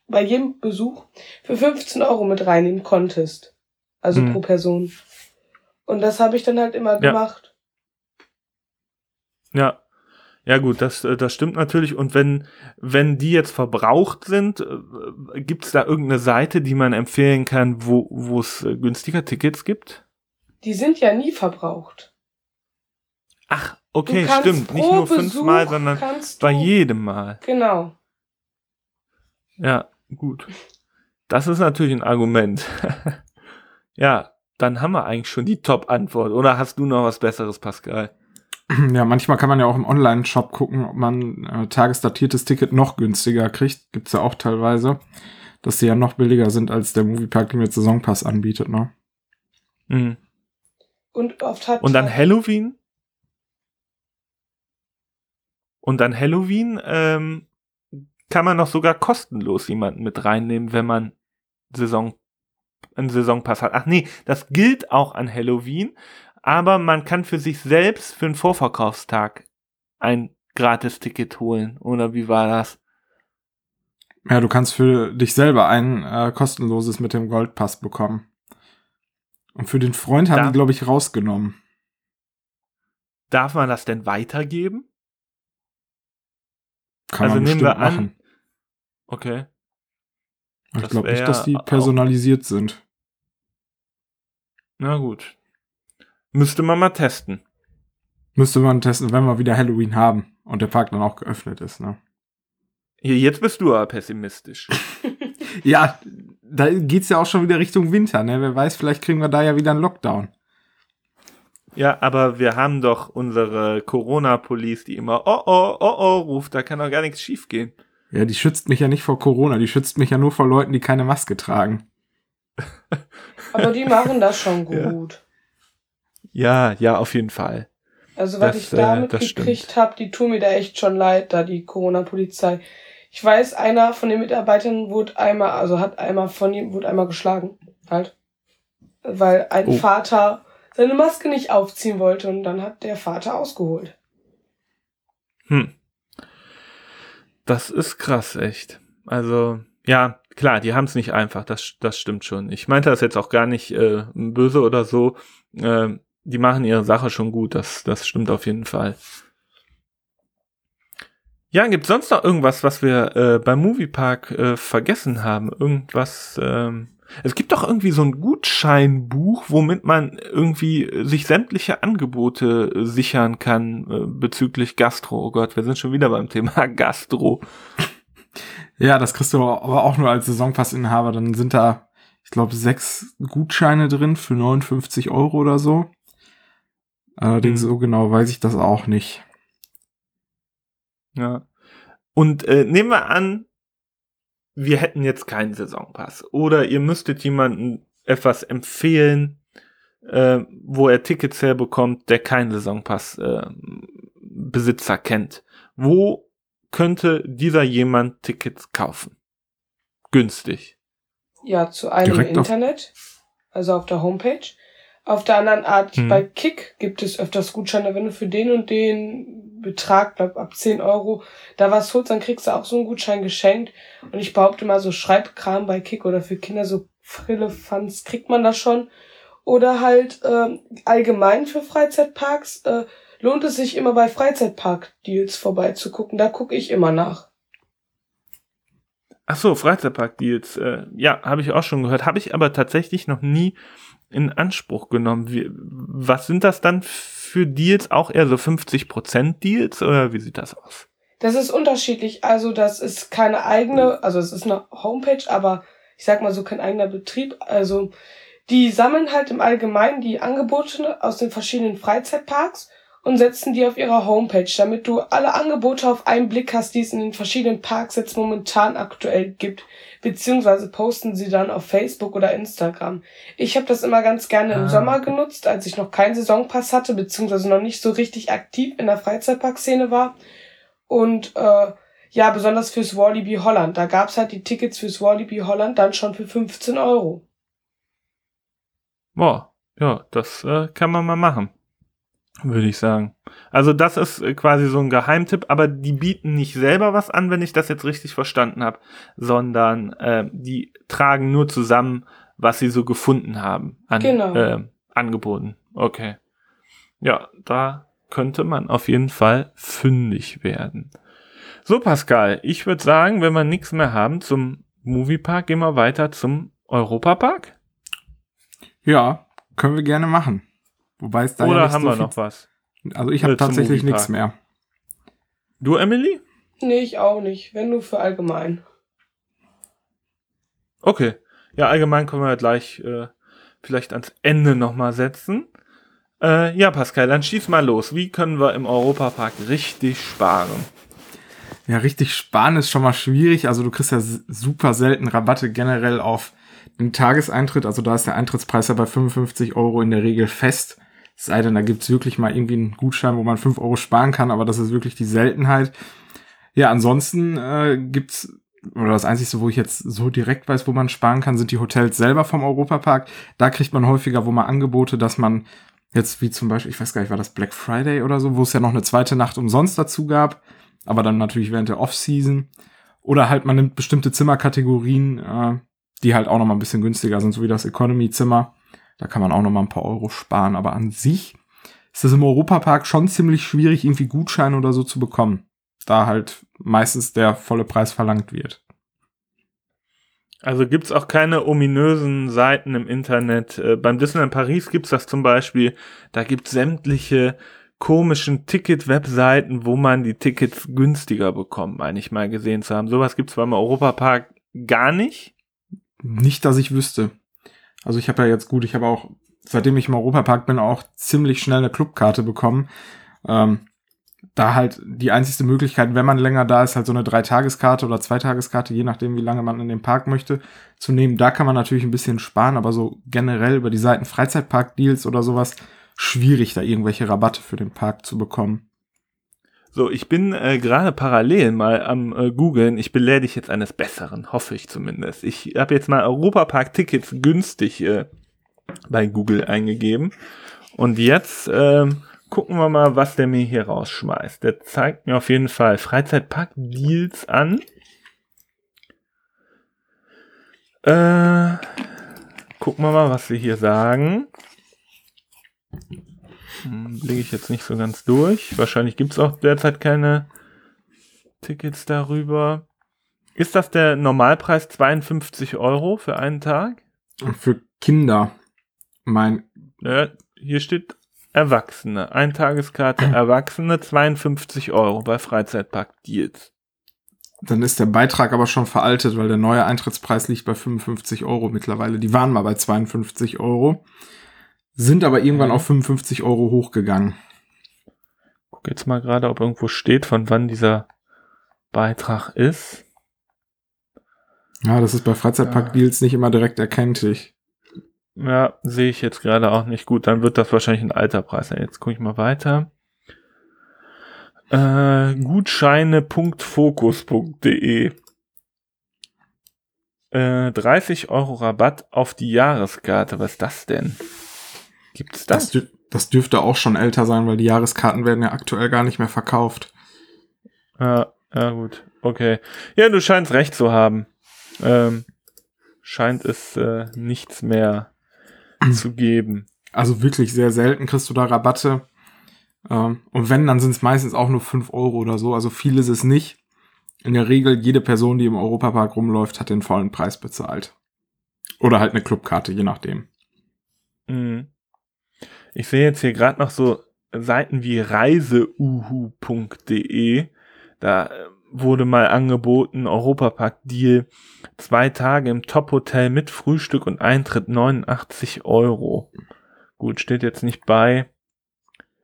bei jedem Besuch für 15 Euro mit reinnehmen konntest. Also Hm. pro Person. Und das habe ich dann halt immer Ja. gemacht. Ja. Ja gut, das, äh, das stimmt natürlich. Und wenn, wenn die jetzt verbraucht sind, äh, gibt es da irgendeine Seite, die man empfehlen kann, wo wo es äh, günstiger Tickets gibt? Die sind ja nie verbraucht. Ach, okay, stimmt. Nicht nur fünfmal, Besuch sondern bei jedem Mal. Genau. Ja, gut. Das ist natürlich ein Argument. ja, dann haben wir eigentlich schon die Top-Antwort. Oder hast du noch was Besseres, Pascal? Ja, manchmal kann man ja auch im Online-Shop gucken, ob man äh, tagesdatiertes Ticket noch günstiger kriegt. Gibt's ja auch teilweise, dass sie ja noch billiger sind als der Moviepark, den jetzt Saisonpass anbietet, ne? Mhm. Und oft hat Und dann Halloween? Und dann Halloween ähm, kann man noch sogar kostenlos jemanden mit reinnehmen, wenn man Saison, einen Saisonpass hat. Ach nee, das gilt auch an Halloween, aber man kann für sich selbst für einen Vorverkaufstag ein Gratis-Ticket holen. Oder wie war das? Ja, du kannst für dich selber ein äh, kostenloses mit dem Goldpass bekommen. Und für den Freund haben die, glaube ich, rausgenommen. Darf man das denn weitergeben? Kann Also man nehmen wir an- machen. Okay. Ich glaube nicht, dass die auch- personalisiert sind. Na gut. Müsste man mal testen. Müsste man testen, wenn wir wieder Halloween haben und der Park dann auch geöffnet ist, ne? Jetzt bist du aber pessimistisch. Ja, da geht's ja auch schon wieder Richtung Winter, ne? Wer weiß, vielleicht kriegen wir da ja wieder einen Lockdown. Ja, aber wir haben doch unsere Corona-Police, die immer oh oh oh oh ruft, da kann doch gar nichts schiefgehen. Ja, die schützt mich ja nicht vor Corona, die schützt mich ja nur vor Leuten, die keine Maske tragen. Aber die machen das schon gut. Ja, ja, auf jeden Fall. Also, was ich da äh, mitgekriegt habe, die tun mir da echt schon leid, da die Corona-Polizei. Ich weiß, einer von den Mitarbeitern wurde einmal, also hat einmal von ihm, wurde einmal geschlagen. Halt. Weil ein Oh. Vater seine Maske nicht aufziehen wollte und dann hat der Vater ausgeholt. Hm. Das ist krass, echt. Also, ja, klar, die haben es nicht einfach, das, das stimmt schon. Ich meinte das jetzt auch gar nicht äh, böse oder so. Äh, die machen ihre Sache schon gut, das, das stimmt auf jeden Fall. Ja, gibt sonst noch irgendwas, was wir äh, beim Moviepark äh, vergessen haben? Irgendwas, ähm, es gibt doch irgendwie so ein Gutscheinbuch, womit man irgendwie äh, sich sämtliche Angebote äh, sichern kann äh, bezüglich Gastro. Oh Gott, wir sind schon wieder beim Thema Gastro. Ja, das kriegst du aber auch nur als Saisonpassinhaber. Dann sind da, ich glaube, sechs Gutscheine drin für 59 Euro oder so. Allerdings Mhm. so genau weiß ich das auch nicht. Ja. Und äh, nehmen wir an, wir hätten jetzt keinen Saisonpass. Oder ihr müsstet jemanden etwas empfehlen, äh, wo er Tickets herbekommt, der keinen Saisonpass äh, Besitzer kennt. Wo könnte dieser jemand Tickets kaufen? Günstig. Ja, zu einem Direkt auf- Internet, also auf der Homepage. Auf der anderen Art, Hm. bei Kick gibt es öfters Gutscheine, wenn du für den und den Betrag, glaub, ab 10 Euro, da was holst, dann kriegst du auch so einen Gutschein geschenkt. Und ich behaupte mal, so Schreibkram bei Kick oder für Kinder, so Frillefanz, kriegt man das schon. Oder halt ähm, allgemein für Freizeitparks äh, lohnt es sich immer bei Freizeitpark-Deals vorbeizugucken. Da gucke ich immer nach. Ach so, Freizeitpark-Deals. Äh, ja, habe ich auch schon gehört. Habe ich aber tatsächlich noch nie in Anspruch genommen. Wie, was sind das dann für Deals? Auch eher so 50% Deals oder wie sieht das aus? Das ist unterschiedlich. Also das ist keine eigene, also es ist eine Homepage, aber ich sag mal so kein eigener Betrieb. Also die sammeln halt im Allgemeinen die Angebote aus den verschiedenen Freizeitparks und setzen die auf ihrer Homepage, damit du alle Angebote auf einen Blick hast, die es in den verschiedenen Parks jetzt momentan aktuell gibt. Beziehungsweise posten sie dann auf Facebook oder Instagram. Ich habe das immer ganz gerne im Ah, Sommer genutzt, als ich noch keinen Saisonpass hatte, beziehungsweise noch nicht so richtig aktiv in der Freizeitparkszene war. Und äh, ja, besonders fürs Walibi Holland. Da gab's halt die Tickets fürs Walibi Holland dann schon für 15 Euro. Boah, ja, das äh, kann man mal machen. Würde ich sagen. Also das ist äh, quasi so ein Geheimtipp, aber die bieten nicht selber was an, wenn ich das jetzt richtig verstanden habe, sondern äh, die tragen nur zusammen, was sie so gefunden haben an Genau. äh, Angeboten. Okay. Ja, da könnte man auf jeden Fall fündig werden. So, Pascal, ich würde sagen, wenn wir nichts mehr haben zum Moviepark, gehen wir weiter zum Europapark. Ja, können wir gerne machen. Wobei es da ja Oder nicht haben so wir noch was? Also ich habe äh, tatsächlich nichts mehr. Du, Emily? Nee, ich auch nicht. Wenn nur für allgemein. Okay. Ja, allgemein können wir ja gleich äh, vielleicht ans Ende nochmal setzen. Äh, ja, Pascal, dann schieß mal los. Wie können wir im Europapark richtig sparen? Ja, richtig sparen ist schon mal schwierig. Also du kriegst ja super selten Rabatte generell auf den Tageseintritt. Also da ist der Eintrittspreis ja bei 55 Euro in der Regel fest. Es sei denn, da gibt's wirklich mal irgendwie einen Gutschein, wo man 5 Euro sparen kann, aber das ist wirklich die Seltenheit. Ja, ansonsten äh, gibt's oder das Einzige, wo ich jetzt so direkt weiß, wo man sparen kann, sind die Hotels selber vom Europapark. Da kriegt man häufiger wo man Angebote, dass man jetzt wie zum Beispiel, ich weiß gar nicht, war das Black Friday oder so, wo es ja noch eine zweite Nacht umsonst dazu gab, aber dann natürlich während der Off-Season. Oder halt man nimmt bestimmte Zimmerkategorien, äh, die halt auch noch mal ein bisschen günstiger sind, so wie das Economy-Zimmer. Da kann man auch noch mal ein paar Euro sparen, aber an sich ist es im Europapark schon ziemlich schwierig, irgendwie Gutscheine oder so zu bekommen da halt meistens der volle Preis verlangt wird. Also gibt's auch keine ominösen Seiten im Internet. Äh, beim Disneyland Paris gibt's das zum Beispiel. Da gibt's sämtliche komischen Ticket-Webseiten, wo man die Tickets günstiger bekommt, meine ich mal gesehen zu haben. Sowas gibt's beim Europapark gar nicht. Nicht, dass ich wüsste. Also ich habe ja jetzt gut, ich habe auch, seitdem ich im Europapark bin, auch ziemlich schnell eine Clubkarte bekommen. Ähm, da halt die einzigste Möglichkeit, wenn man länger da ist, halt so eine Dreitageskarte oder Zweitageskarte, je nachdem, wie lange man in den Park möchte, zu nehmen. Da kann man natürlich ein bisschen sparen, aber so generell über die Seiten Freizeitpark-Deals oder sowas schwierig, da irgendwelche Rabatte für den Park zu bekommen. So, ich bin äh, gerade parallel mal am äh, googeln. Ich belehre dich jetzt eines Besseren, hoffe ich zumindest. Ich habe jetzt mal Europapark-Tickets günstig äh, bei Google eingegeben. Und jetzt ähm, gucken wir mal, was der mir hier rausschmeißt. Der zeigt mir auf jeden Fall Freizeitpark-Deals an. Äh, gucken wir mal, was sie hier sagen. Hm, Lege ich jetzt nicht so ganz durch. Wahrscheinlich gibt es auch derzeit keine Tickets darüber. Ist das der Normalpreis 52 Euro für einen Tag? Für Kinder. Mein. Ja, hier steht Erwachsene. Eintageskarte Erwachsene 52 Euro bei Freizeitpark Deals. Dann ist der Beitrag aber schon veraltet, weil der neue Eintrittspreis liegt bei 55 Euro mittlerweile. Die waren mal bei 52 Euro, sind aber irgendwann mhm. auf 55 Euro hochgegangen. Guck jetzt mal gerade, ob irgendwo steht, von wann dieser Beitrag ist. Ja, das ist bei Freizeitpark Deals nicht immer direkt erkenntlich. Ja, sehe ich jetzt gerade auch nicht gut. Dann wird das wahrscheinlich ein alter Preis sein. Jetzt gucke ich mal weiter. Äh, Gutscheine.fokus.de äh, 30 Euro Rabatt auf die Jahreskarte. Was ist das denn? Gibt's das? Das, das dürfte auch schon älter sein, weil die Jahreskarten werden ja aktuell gar nicht mehr verkauft. Ja, ja gut. Okay. Ja, du scheinst recht zu haben. Ähm, scheint es äh, nichts mehr zu geben. Also wirklich sehr selten kriegst du da Rabatte. Ähm, und wenn, dann sind es meistens auch nur fünf Euro oder so. Also viel ist es nicht. In der Regel, jede Person, die im Europapark rumläuft, hat den vollen Preis bezahlt. Oder halt eine Clubkarte, je nachdem. Mhm. Ich sehe jetzt hier gerade noch so Seiten wie reiseuhu.de. Da äh, wurde mal angeboten, Europapark-Deal, zwei Tage im Top-Hotel mit Frühstück und Eintritt 89 Euro. Gut, steht jetzt nicht bei.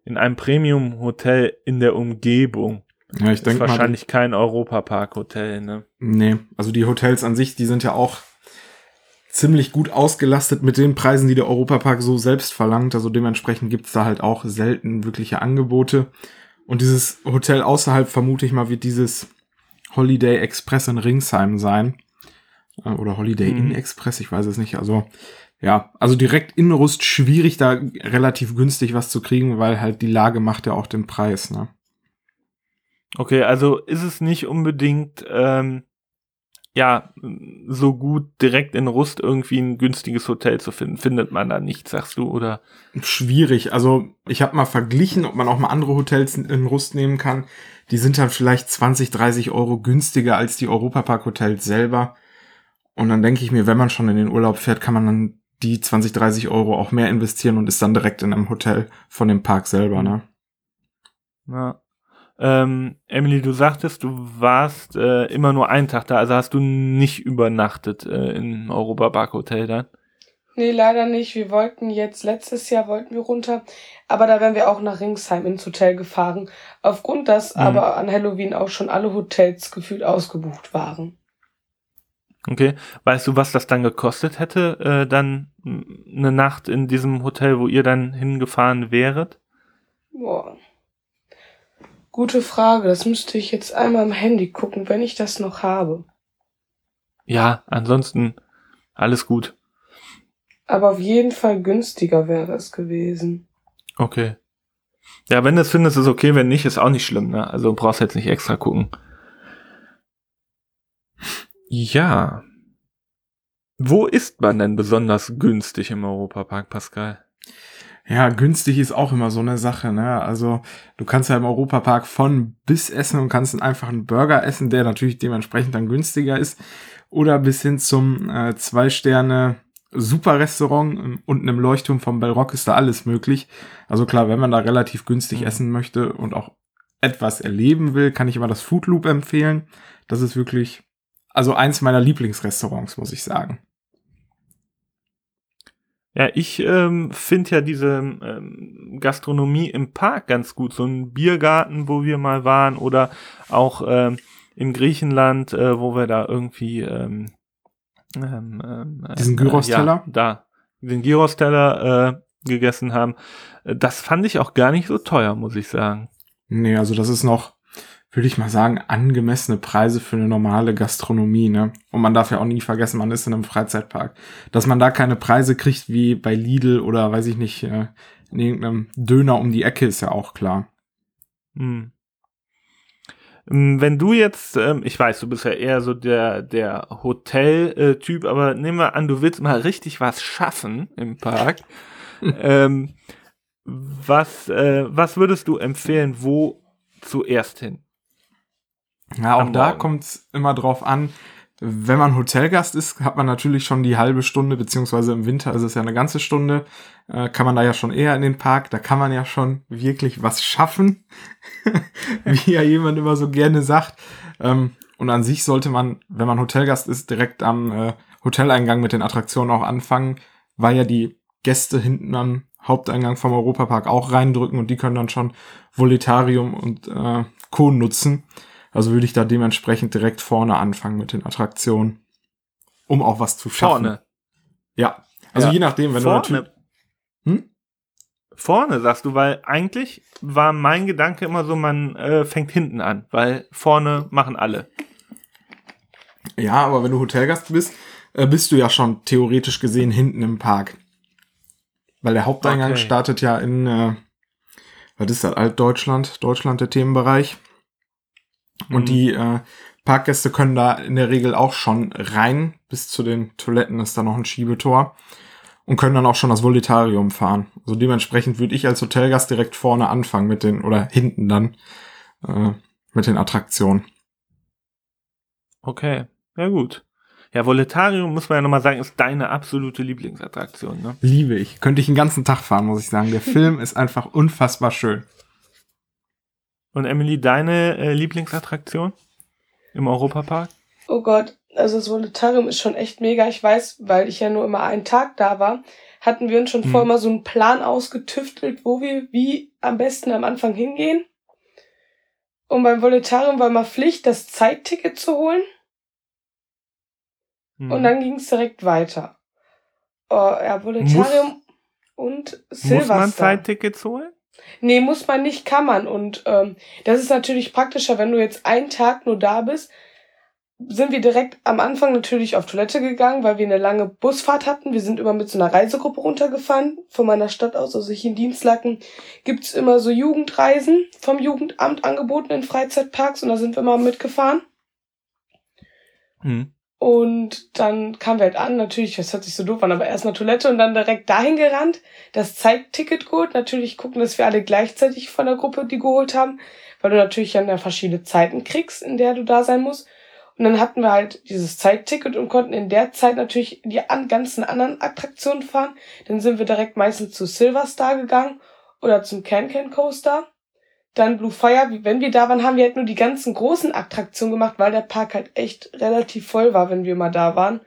In einem Premium-Hotel in der Umgebung. Ja, ich denke wahrscheinlich mal, kein Europapark-Hotel, ne? Nee, also die Hotels an sich, die sind ja auch ziemlich gut ausgelastet mit den Preisen, die der Europapark so selbst verlangt. Also dementsprechend gibt's da halt auch selten wirkliche Angebote. Und dieses Hotel außerhalb, vermute ich mal, wird dieses Holiday Express in Ringsheim sein. Äh, oder Holiday Inn mhm. Express, ich weiß es nicht. Also, ja, also direkt in Rust schwierig, da relativ günstig was zu kriegen, weil halt die Lage macht ja auch den Preis, ne? Okay, also ist es nicht unbedingt ähm, ja so gut direkt in Rust irgendwie ein günstiges Hotel zu finden. Findet man da nicht, sagst du, oder? Schwierig. Also ich habe mal verglichen, ob man auch mal andere Hotels in Rust nehmen kann die sind dann vielleicht 20, 30 Euro günstiger als die Europapark-Hotels selber. Und dann denke ich mir, wenn man schon in den Urlaub fährt, kann man dann die 20, 30 Euro auch mehr investieren und ist dann direkt in einem Hotel von dem Park selber, ne? Ja. Ähm, Emily, du sagtest, du warst äh, immer nur einen Tag da, also hast du nicht übernachtet äh, im Europapark Hotel dann? Nee, leider nicht. Wir wollten jetzt, letztes Jahr wollten wir runter, aber da wären wir auch nach Ringsheim ins Hotel gefahren. Aufgrund, dass Mhm. aber an Halloween auch schon alle Hotels gefühlt ausgebucht waren. Okay. Weißt du, was das dann gekostet hätte, äh, dann eine Nacht in diesem Hotel, wo ihr dann hingefahren wäret? Boah. Gute Frage. Das müsste ich jetzt einmal im Handy gucken, wenn ich das noch habe. Ja, ansonsten alles gut. Aber auf jeden Fall günstiger wäre es gewesen. Okay. Ja, wenn du es findest, ist okay. Wenn nicht, ist auch nicht schlimm. Ne? Also brauchst jetzt nicht extra gucken. Ja. Wo ist man denn besonders günstig im Europapark, Pascal? Ja, günstig ist auch immer so eine Sache, ne? Also, du kannst ja im Europapark von bis essen und kannst einfach einen Burger essen, der natürlich dementsprechend dann günstiger ist. Oder bis hin zum äh, Zwei-Sterne Super-Restaurant ähm, unten im Leuchtturm vom Bellrock ist da alles möglich. Also klar, wenn man da relativ günstig Mhm. essen möchte und auch etwas erleben will, kann ich immer das Food Loop empfehlen. Das ist wirklich, also eins meiner Lieblingsrestaurants, muss ich sagen. Ja, ich ähm, finde ja diese ähm, Gastronomie im Park ganz gut. So ein Biergarten, wo wir mal waren, oder auch ähm, in Griechenland, äh, wo wir da irgendwie ähm, ähm, ähm, Diesen äh, Gyros-Teller? Ja, da, den Gyros-Teller äh, gegessen haben. Äh, Das fand ich auch gar nicht so teuer, muss ich sagen. Nee, also das ist noch, würde ich mal sagen, angemessene Preise für eine normale Gastronomie, ne? Und man darf ja auch nie vergessen, man ist in einem Freizeitpark. Dass man da keine Preise kriegt wie bei Lidl oder weiß ich nicht, äh, in irgendeinem Döner um die Ecke, ist ja auch klar. Hm. Ähm, Wenn du jetzt, ähm, ich weiß, du bist ja eher so der, der Hotel-Typ, aber nehmen wir an, du willst mal richtig was schaffen im Park. ähm, was, äh, was würdest du empfehlen, wo zuerst hin? Ja, auch da kommt es immer drauf an. Wenn man Hotelgast ist, hat man natürlich schon die halbe Stunde, beziehungsweise im Winter ist es ja eine ganze Stunde, äh, kann man da ja schon eher in den Park, da kann man ja schon wirklich was schaffen, wie ja jemand immer so gerne sagt. Ähm, und an sich sollte man, wenn man Hotelgast ist, direkt am äh, Hoteleingang mit den Attraktionen auch anfangen, weil ja die Gäste hinten am Haupteingang vom Europapark auch reindrücken und die können dann schon Voletarium und äh, Co. nutzen. Also würde ich da dementsprechend direkt vorne anfangen mit den Attraktionen, um auch was zu schaffen. Vorne. Ja. Also Ja. je nachdem, wenn Vorne. du natürlich. Hm? Vorne, sagst du, weil eigentlich war mein Gedanke immer so, man äh, fängt hinten an, weil vorne machen alle. Ja, aber wenn du Hotelgast bist, äh, bist du ja schon theoretisch gesehen hinten im Park. Weil der Haupteingang Okay. startet ja in, äh, was ist das, Altdeutschland, Deutschland der Themenbereich. Und Mhm. die äh, Parkgäste können da in der Regel auch schon rein. Bis zu den Toiletten ist da noch ein Schiebetor. Und können dann auch schon das Voletarium fahren. Also dementsprechend würde ich als Hotelgast direkt vorne anfangen mit den, oder hinten dann, äh, mit den Attraktionen. Okay, ja gut. Ja, Voletarium, muss man ja nochmal sagen, ist deine absolute Lieblingsattraktion, ne? Liebe ich. Könnte ich den ganzen Tag fahren, muss ich sagen. Der Film ist einfach unfassbar schön. Und Emily, deine äh, Lieblingsattraktion im Europapark? Oh Gott, also das Voletarium ist schon echt mega. Ich weiß, weil ich ja nur immer einen Tag da war, hatten wir uns schon Hm. vorher mal so einen Plan ausgetüftelt, wo wir wie am besten am Anfang hingehen. Und beim Voletarium war mal Pflicht, das Zeitticket zu holen. Hm. Und dann ging es direkt weiter. Oh, ja, Voletarium und Silverstar. Muss man Zeittickets holen? Nee, muss man nicht, kann man. Und ähm, das ist natürlich praktischer, wenn du jetzt einen Tag nur da bist. Sind wir direkt am Anfang natürlich auf Toilette gegangen, weil wir eine lange Busfahrt hatten. Wir sind immer mit so einer Reisegruppe runtergefahren. Von meiner Stadt aus, also hier in Dienstlaken, gibt's immer so Jugendreisen vom Jugendamt angeboten in Freizeitparks und da sind wir mal mitgefahren. Hm. Und dann kamen wir halt an, natürlich, das hört sich so doof an, aber erstmal Toilette und dann direkt dahin gerannt, das Zeitticket geholt, natürlich gucken, dass wir alle gleichzeitig von der Gruppe die geholt haben, weil du natürlich dann ja verschiedene Zeiten kriegst, in der du da sein musst. Und dann hatten wir halt dieses Zeitticket und konnten in der Zeit natürlich die an ganzen anderen Attraktionen fahren. Dann sind wir direkt meistens zu Silverstar gegangen oder zum Can Can Coaster. Dann Blue Fire, wenn wir da waren, haben wir halt nur die ganzen großen Attraktionen gemacht, weil der Park halt echt relativ voll war, wenn wir mal da waren.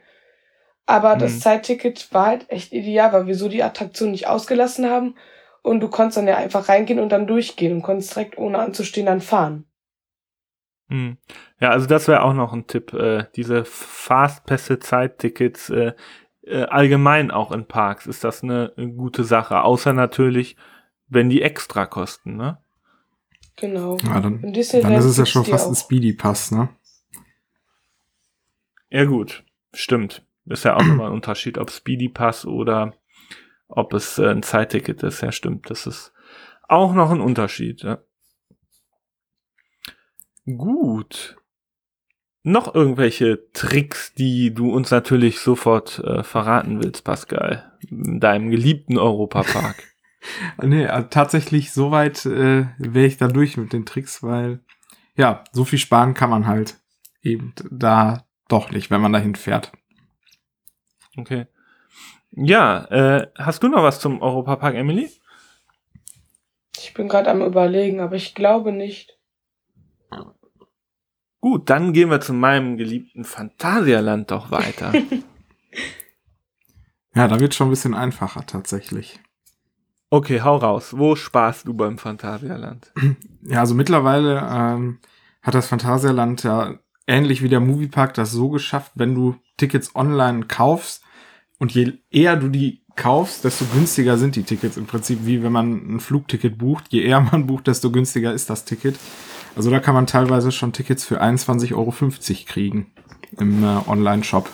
Aber das Mhm. Zeitticket war halt echt ideal, weil wir so die Attraktion nicht ausgelassen haben. Und du konntest dann ja einfach reingehen und dann durchgehen und konntest direkt ohne anzustehen dann fahren. Hm. Ja, also das wäre auch noch ein Tipp. Äh, diese Fastpässe, Zeittickets, äh, äh, allgemein auch in Parks ist das eine, eine gute Sache. Außer natürlich, wenn die extra kosten, ne? Genau. Ja, dann, dann ist es ja schon fast ein auch. Speedy Pass, ne? Ja, gut. Stimmt. Ist ja auch nochmal ein Unterschied, ob Speedy Pass oder ob es äh, ein Zeitticket ist. Ja, stimmt. Das ist auch noch ein Unterschied. Ja. Gut. Noch irgendwelche Tricks, die du uns natürlich sofort äh, verraten willst, Pascal, in deinem geliebten Europapark. Nee, also tatsächlich soweit äh, wäre ich da durch mit den Tricks, weil ja, so viel sparen kann man halt eben da doch nicht, wenn man dahin fährt. Okay. Ja, äh, hast du noch was zum Europapark, Emily? Ich bin gerade am überlegen, aber ich glaube nicht. Gut, dann gehen wir zu meinem geliebten Phantasialand doch weiter. Ja, da wird schon ein bisschen einfacher tatsächlich. Okay, hau raus. Wo sparst du beim Phantasialand? Ja, also mittlerweile ähm, hat das Phantasialand ja ähnlich wie der Moviepark das so geschafft, wenn du Tickets online kaufst und je eher du die kaufst, desto günstiger sind die Tickets im Prinzip, wie wenn man ein Flugticket bucht. Je eher man bucht, desto günstiger ist das Ticket. Also da kann man teilweise schon Tickets für 21,50 Euro kriegen im äh, Online-Shop.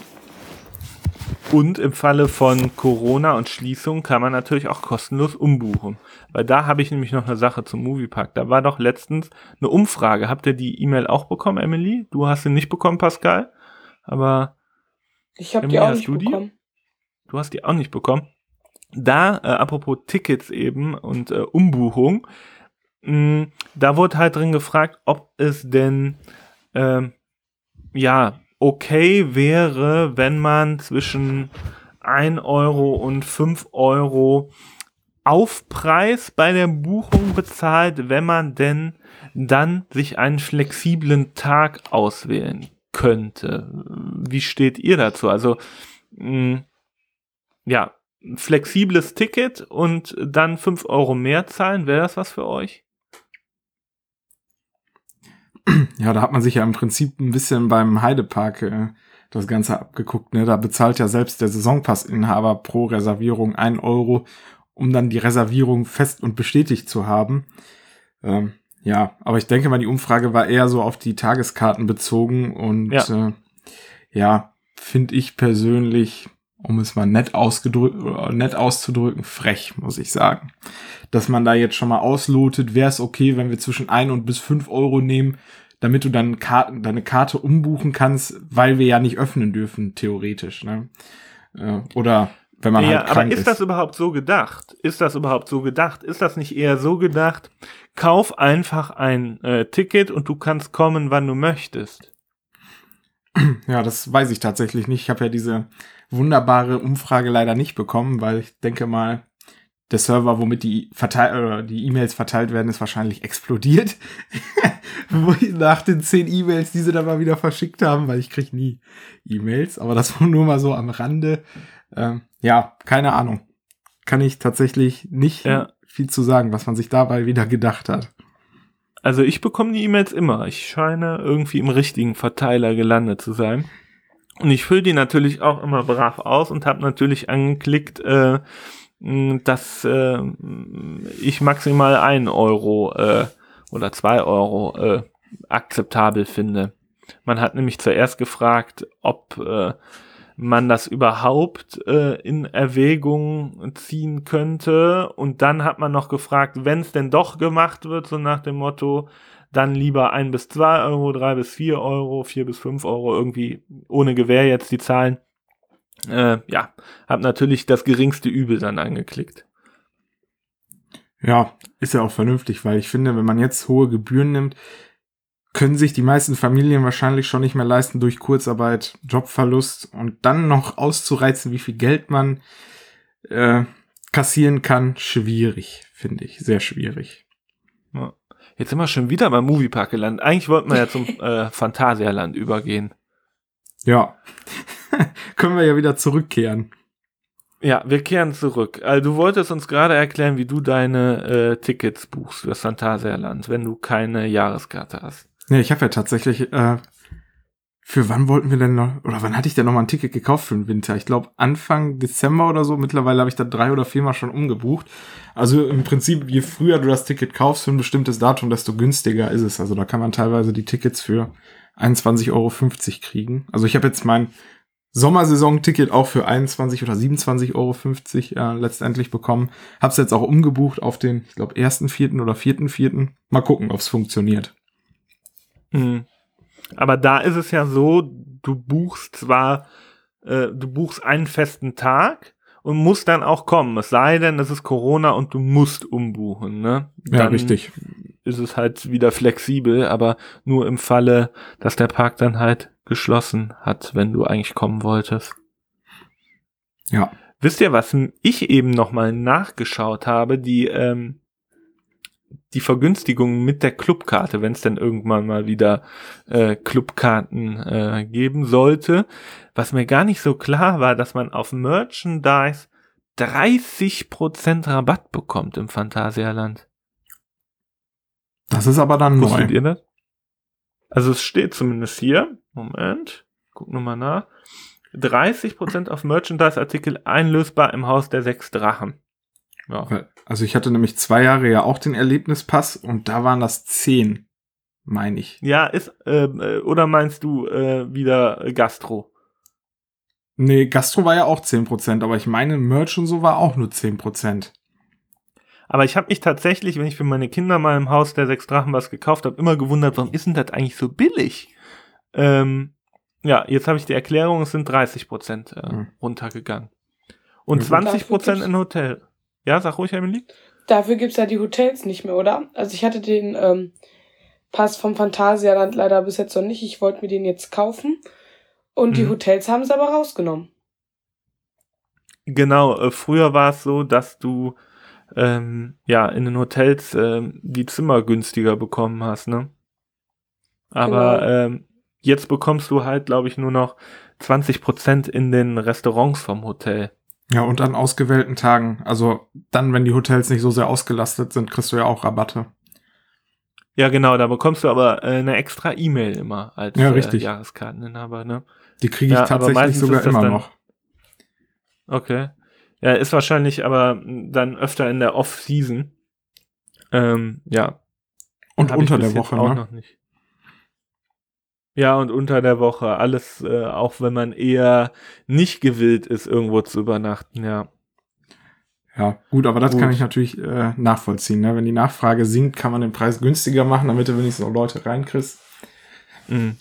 Und im Falle von Corona und Schließung kann man natürlich auch kostenlos umbuchen. Weil da habe ich nämlich noch eine Sache zum Moviepark. Da war doch letztens eine Umfrage. Habt ihr die E-Mail auch bekommen, Emily? Du hast sie nicht bekommen, Pascal. Aber Ich habe die auch hast nicht du die? bekommen. du hast die auch nicht bekommen. Da, äh, apropos Tickets eben und äh, Umbuchung, mh, da wurde halt drin gefragt, ob es denn ähm, ja okay wäre, wenn man zwischen 1 Euro und 5 Euro Aufpreis bei der Buchung bezahlt, wenn man denn dann sich einen flexiblen Tag auswählen könnte. Wie steht ihr dazu? Also, mh, ja, ein flexibles Ticket und dann 5 Euro mehr zahlen, wäre das was für euch? Ja, da hat man sich ja im Prinzip ein bisschen beim Heidepark äh, das Ganze abgeguckt. Ne? Da bezahlt ja selbst der Saisonpassinhaber pro Reservierung ein Euro, um dann die Reservierung fest und bestätigt zu haben. Ähm, ja, aber ich denke mal, die Umfrage war eher so auf die Tageskarten bezogen und Ja. äh, ja finde ich persönlich, um es mal nett, ausgedrückt, oder nett auszudrücken, frech, muss ich sagen. Dass man da jetzt schon mal auslotet, wäre es okay, wenn wir zwischen ein und bis fünf Euro nehmen, damit du dann Karten, deine Karte umbuchen kannst, weil wir ja nicht öffnen dürfen, theoretisch. Ne? Äh, Oder wenn man ja, halt aber krank ist ist. das überhaupt so gedacht? Ist das überhaupt so gedacht? Ist das nicht eher so gedacht? Kauf einfach ein äh, Ticket und du kannst kommen, wann du möchtest. Ja, das weiß ich tatsächlich nicht. Ich habe ja diese wunderbare Umfrage leider nicht bekommen, weil ich denke mal, der Server, womit die verteil die E-Mails verteilt werden, ist wahrscheinlich explodiert. Nach den zehn E-Mails, die sie dann mal wieder verschickt haben, weil ich krieg nie E-Mails, aber das nur mal so am Rande. Ähm, ja, keine Ahnung. Kann ich tatsächlich nicht Ja. viel zu sagen, was man sich dabei wieder gedacht hat. Also ich bekomme die E-Mails immer. Ich scheine irgendwie im richtigen Verteiler gelandet zu sein. Und ich fülle die natürlich auch immer brav aus und habe natürlich angeklickt, äh, dass äh, ich maximal ein Euro äh, oder zwei Euro äh, akzeptabel finde. Man hat nämlich zuerst gefragt, ob äh, man das überhaupt äh, in Erwägung ziehen könnte. Und dann hat man noch gefragt, wenn es denn doch gemacht wird, so nach dem Motto, dann lieber ein bis zwei Euro, drei bis vier Euro, vier bis fünf Euro, irgendwie ohne Gewähr jetzt die Zahlen. Äh, ja, hab natürlich das geringste Übel dann angeklickt. Ja, ist ja auch vernünftig, weil ich finde, wenn man jetzt hohe Gebühren nimmt, können sich die meisten Familien wahrscheinlich schon nicht mehr leisten durch Kurzarbeit, Jobverlust und dann noch auszureizen, wie viel Geld man äh, kassieren kann, schwierig, finde ich, sehr schwierig. Jetzt sind wir schon wieder beim Moviepark gelandet. Eigentlich wollten wir ja zum äh, Phantasialand übergehen. Ja, können wir ja wieder zurückkehren. Ja, wir kehren zurück. Also du wolltest uns gerade erklären, wie du deine äh, Tickets buchst für Phantasialand, wenn du keine Jahreskarte hast. Nee, ich habe ja tatsächlich, äh, für wann wollten wir denn noch, oder wann hatte ich denn noch mal ein Ticket gekauft für den Winter? Ich glaube Anfang Dezember oder so. Mittlerweile habe ich da drei oder viermal schon umgebucht. Also im Prinzip, je früher du das Ticket kaufst für ein bestimmtes Datum, desto günstiger ist es. Also da kann man teilweise die Tickets für 21,50 Euro kriegen. Also ich habe jetzt mein Sommersaison-Ticket auch für 21 oder 27,50 Euro äh, letztendlich bekommen. Hab's jetzt auch umgebucht auf den, ich glaube, ersten vierten oder vierten vierten. Mal gucken, ob's funktioniert. Mhm. Aber da ist es ja so, du buchst zwar, äh, du buchst einen festen Tag und musst dann auch kommen. Es sei denn, es ist Corona und du musst umbuchen, ne? Ja, Dann richtig. Ist es halt wieder flexibel, aber nur im Falle, dass der Park dann halt geschlossen hat, wenn du eigentlich kommen wolltest. Ja. Wisst ihr, was ich eben nochmal nachgeschaut habe? Die, ähm, die Vergünstigung mit der Clubkarte, wenn es denn irgendwann mal wieder äh, Clubkarten äh, geben sollte. Was mir gar nicht so klar war, dass man auf Merchandise 30% Rabatt bekommt im Phantasialand. Das ist aber dann Wusstet neu. ihr das? Also es steht zumindest hier. Moment. Guck nur mal nach. 30% auf Merchandise-Artikel einlösbar im Haus der sechs Drachen. Ja. Also ich hatte nämlich zwei Jahre ja auch den Erlebnispass und da waren das zehn, meine ich. Ja, ist, äh, äh, oder meinst du äh, wieder Gastro? Nee, Gastro war ja auch 10%, aber ich meine, Merch und so war auch nur 10%. Aber ich habe mich tatsächlich, wenn ich für meine Kinder mal im Haus der sechs Drachen was gekauft habe, immer gewundert, warum ist denn das eigentlich so billig? Ähm, ja, jetzt habe ich die Erklärung, es sind 30 Prozent äh, Hm. runtergegangen. Und Ja, gut. 20 Prozent Dafür in Hotel. Ja, sag ruhig, Emily. Dafür gibt's ja die Hotels nicht mehr, oder? Also ich hatte den ähm, Pass vom Phantasialand leider bis jetzt noch nicht. Ich wollte mir den jetzt kaufen. Und die Mhm. Hotels haben es aber rausgenommen. Genau, äh, früher war es so, dass du ähm, ja in den Hotels ähm, die Zimmer günstiger bekommen hast, ne? Aber Genau. ähm, jetzt bekommst du halt, glaube ich, nur noch 20 Prozent in den Restaurants vom Hotel. Ja, und an ausgewählten Tagen. Also dann, wenn die Hotels nicht so sehr ausgelastet sind, kriegst du ja auch Rabatte. Ja, genau, da bekommst du aber äh, eine extra E-Mail immer als Ja, äh, richtig. Jahreskarteninhaber, ne? Die kriege ich Ja, tatsächlich meistens sogar immer dann- noch. Okay. Ja, ist wahrscheinlich aber dann öfter in der Off-Season. Ähm, ja. Und unter der Woche, ne? Ja, und unter der Woche. Alles, äh, auch wenn man eher nicht gewillt ist, irgendwo zu übernachten, ja. Ja, gut, aber das Gut. kann ich natürlich äh, nachvollziehen. Ne? Wenn die Nachfrage sinkt, kann man den Preis günstiger machen, damit du wenigstens auch Leute reinkriegst. Mhm.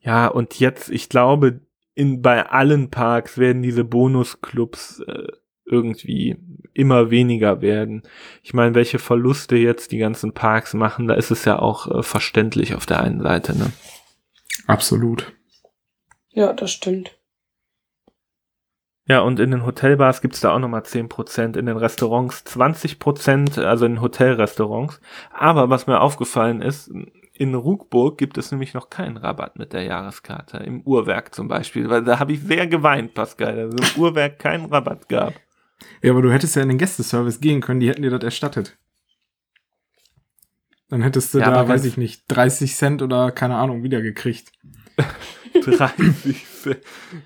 Ja, und jetzt, ich glaube, in, bei allen Parks werden diese Bonusclubs äh, irgendwie immer weniger werden. Ich meine, welche Verluste jetzt die ganzen Parks machen, da ist es ja auch äh, verständlich auf der einen Seite, ne? Absolut. Ja, das stimmt. Ja, und in den Hotelbars gibt's da auch nochmal 10%, in den Restaurants 20%, also in Hotelrestaurants. Aber was mir aufgefallen ist, in Ruckburg gibt es nämlich noch keinen Rabatt mit der Jahreskarte. Im Uhrwerk zum Beispiel, weil da habe ich sehr geweint, Pascal, dass es im Uhrwerk keinen Rabatt gab. Ja, aber du hättest ja in den Gästeservice gehen können, die hätten dir das erstattet. Dann hättest du Ja, da, weiß ich nicht, 30 Cent oder keine Ahnung, wiedergekriegt. 30.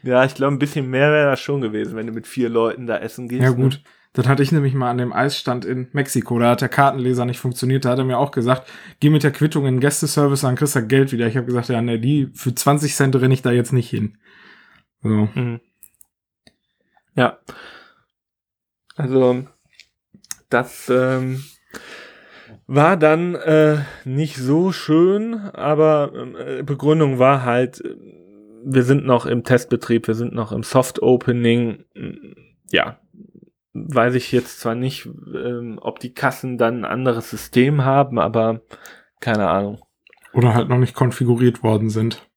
ja, ich glaube, ein bisschen mehr wäre das schon gewesen, wenn du mit vier Leuten da essen gehst. Ja, ne? gut. Das hatte ich nämlich mal an dem Eisstand in Mexiko. Da hat der Kartenleser nicht funktioniert. Da hat er mir auch gesagt, geh mit der Quittung in den Gästeservice, dann kriegst du Geld wieder. Ich habe gesagt, ja, ne, die für 20 Cent renne ich da jetzt nicht hin. So. Mhm. Ja. Also, das ähm, war dann äh, nicht so schön, aber äh, Begründung war halt, wir sind noch im Testbetrieb, wir sind noch im Soft Opening. Ja, weiß ich jetzt zwar nicht, ähm, ob die Kassen dann ein anderes System haben, aber keine Ahnung. Oder halt noch nicht konfiguriert worden sind.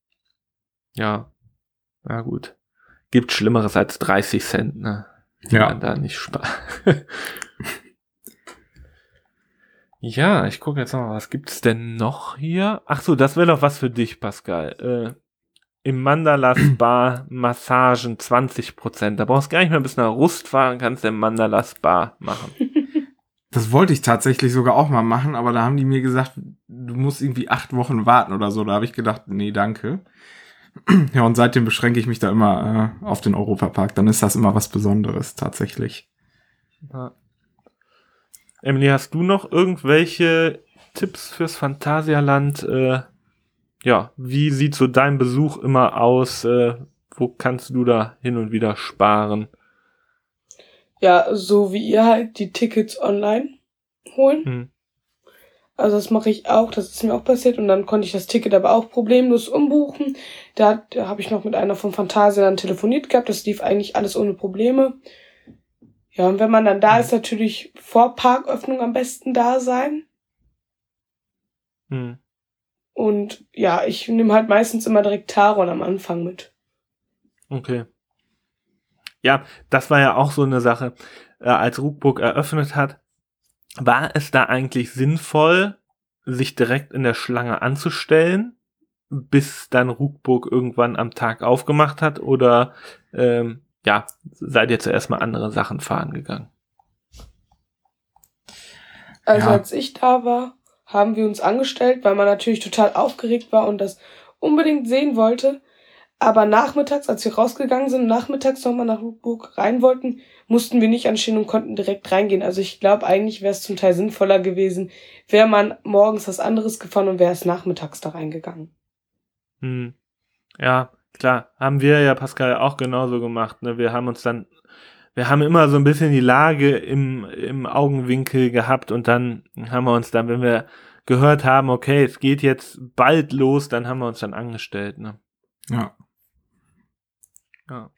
Ja, na gut. Gibt Schlimmeres als 30 Cent, ne? Ja. man da nicht spart. ja, ich gucke jetzt noch mal, was gibt's denn noch hier? Ach so, das wäre doch was für dich, Pascal. Äh, im Mandala Spa Massagen 20%. Da brauchst du gar nicht mehr bis nach Rust fahren, kannst du im Mandala Spa machen. Das wollte ich tatsächlich sogar auch mal machen, aber da haben die mir gesagt, du musst irgendwie acht Wochen warten oder so. Da habe ich gedacht, nee, danke. Ja, und seitdem beschränke ich mich da immer äh, auf den Europapark. Dann ist das immer was Besonderes, tatsächlich. Ja. Emily, hast du noch irgendwelche Tipps fürs Phantasialand? Äh, ja, wie sieht so dein Besuch immer aus? Äh, wo kannst du da hin und wieder sparen? Ja, so wie ihr halt die Tickets online holen. Hm. Also das mache ich auch, das ist mir auch passiert und dann konnte ich das Ticket aber auch problemlos umbuchen. Da, da habe ich noch mit einer von Phantasialand telefoniert gehabt, das lief eigentlich alles ohne Probleme. Ja, und wenn man dann da ist, natürlich vor Parköffnung am besten da sein. Hm. Und ja, ich nehme halt meistens immer direkt Taron am Anfang mit. Okay. Ja, das war ja auch so eine Sache, äh, als Ruckburg eröffnet hat. War es da eigentlich sinnvoll, sich direkt in der Schlange anzustellen, bis dann Ruckburg irgendwann am Tag aufgemacht hat? Oder ähm, ja, seid ihr zuerst mal andere Sachen fahren gegangen? Also Ja. als ich da war, haben wir uns angestellt, weil man natürlich total aufgeregt war und das unbedingt sehen wollte. Aber nachmittags, als wir rausgegangen sind, nachmittags nochmal nach Ruckburg rein wollten, mussten wir nicht anstehen und konnten direkt reingehen. Also ich glaube, eigentlich wäre es zum Teil sinnvoller gewesen, wäre man morgens was anderes gefahren und wäre es nachmittags da reingegangen. Hm. Ja, klar, haben wir ja Pascal auch genauso gemacht. Ne? Wir haben uns dann, wir haben immer so ein bisschen die Lage im, im Augenwinkel gehabt und dann haben wir uns dann, wenn wir gehört haben, okay, es geht jetzt bald los, dann haben wir uns dann angestellt. Ne? Ja. Ja.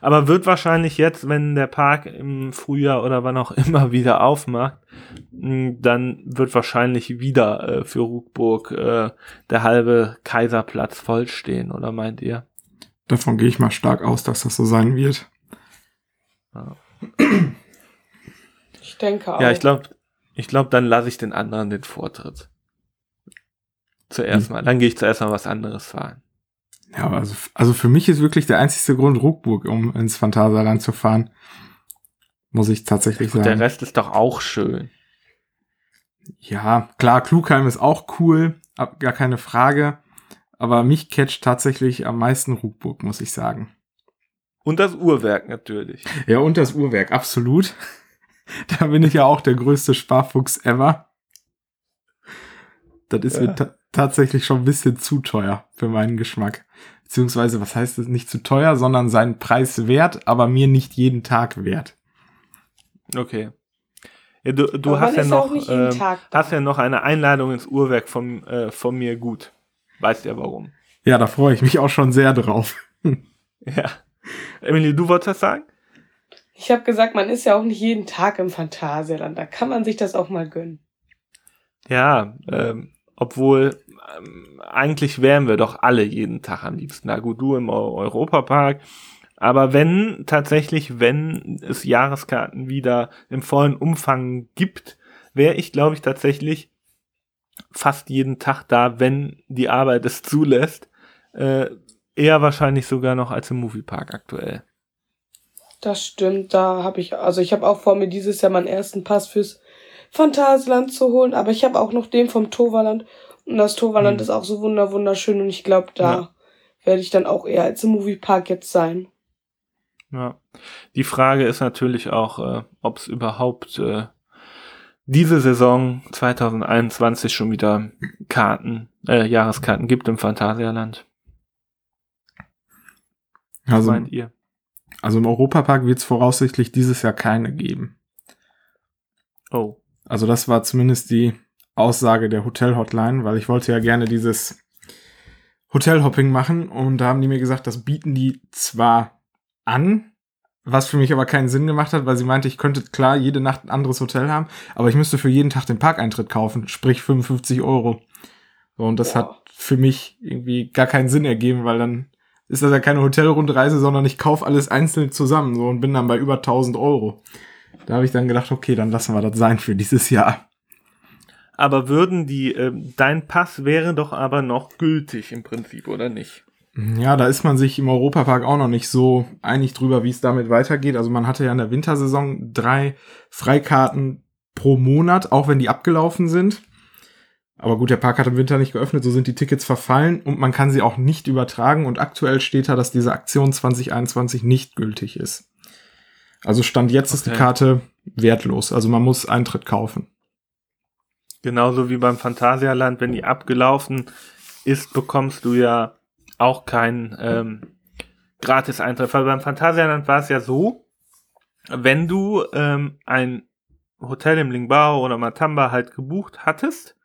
Aber wird wahrscheinlich jetzt, wenn der Park im Frühjahr oder wann auch immer wieder aufmacht, dann wird wahrscheinlich wieder äh, für Ruckburg äh, der halbe Kaiserplatz vollstehen, oder meint ihr? Davon gehe ich mal stark aus, dass das so sein wird. Ich denke auch. Ja, ich glaube, ich glaube, dann lasse ich den anderen den Vortritt. Zuerst Hm. mal. Dann gehe ich zuerst mal was anderes fahren. Ja, aber also, also für mich ist wirklich der einzigste Grund Ruckburg, um ins Phantasialand zu fahren. Muss ich tatsächlich der sagen. Rest ist doch auch schön. Ja, klar, Klugheim ist auch cool, gar keine Frage. Aber mich catcht tatsächlich am meisten Ruckburg, muss ich sagen. Und das Uhrwerk natürlich. Ja, und das Uhrwerk, absolut. Da bin ich ja auch der größte Sparfuchs ever. Das ist Ja. mir ta tatsächlich schon ein bisschen zu teuer für meinen Geschmack. Beziehungsweise, was heißt es nicht zu teuer, sondern seinen Preis wert, aber mir nicht jeden Tag wert. Okay. Ja, du du hast ja noch, da. hast ja noch eine Einladung ins Uhrwerk von, äh, von mir gut. Weißt ja warum. Ja, da freue ich mich auch schon sehr drauf. Ja. Emily, du wolltest was sagen? Ich habe gesagt, man ist ja auch nicht jeden Tag im Phantasialand. Da kann man sich das auch mal gönnen. Ja, ähm, obwohl ähm, eigentlich wären wir doch alle jeden Tag am liebsten. Na gut, du im Eu Europapark. Aber wenn tatsächlich, wenn es Jahreskarten wieder im vollen Umfang gibt, wäre ich, glaube ich, tatsächlich fast jeden Tag da, wenn die Arbeit es zulässt. Äh, eher wahrscheinlich sogar noch als im Moviepark aktuell. Das stimmt, da habe ich, also ich habe auch vor mir dieses Jahr meinen ersten Pass fürs Phantasialand zu holen, aber ich habe auch noch den vom Toverland und das Toverland Mhm. ist auch so wunder wunderschön und ich glaube, da Ja. werde ich dann auch eher als im Moviepark jetzt sein. Ja. Die Frage ist natürlich auch, äh, ob es überhaupt äh, diese Saison 2021 schon wieder Karten, äh, Jahreskarten gibt im Phantasialand. Also, meint ihr? also im Europapark wird es voraussichtlich dieses Jahr keine geben. Oh. Also das war zumindest die Aussage der Hotel-Hotline, weil ich wollte ja gerne dieses Hotelhopping machen und da haben die mir gesagt, das bieten die zwar an, was für mich aber keinen Sinn gemacht hat, weil sie meinte, ich könnte klar jede Nacht ein anderes Hotel haben, aber ich müsste für jeden Tag den Parkeintritt kaufen, sprich 55 Euro. So, und das Boah. hat für mich irgendwie gar keinen Sinn ergeben, weil dann ist das ja keine Hotelrundreise, sondern ich kaufe alles einzeln zusammen so und bin dann bei über 1000 Euro. Da habe ich dann gedacht, okay, dann lassen wir das sein für dieses Jahr. Aber würden die, ähm, dein Pass wäre doch aber noch gültig im Prinzip, oder nicht? Ja, da ist man sich im Europapark auch noch nicht so einig drüber, wie es damit weitergeht. Also man hatte ja in der Wintersaison drei Freikarten pro Monat, auch wenn die abgelaufen sind. Aber gut, der Park hat im Winter nicht geöffnet, so sind die Tickets verfallen und man kann sie auch nicht übertragen. Und aktuell steht da, dass diese Aktion 2021 nicht gültig ist. Also Stand jetzt okay. ist die Karte wertlos. Also man muss Eintritt kaufen. Genauso wie beim Phantasialand, wenn die abgelaufen ist, bekommst du ja auch kein ähm, Gratis-Eintritt. Weil beim Phantasialand war es ja so, wenn du ähm, ein Hotel im Lingbao oder Matamba halt gebucht hattest,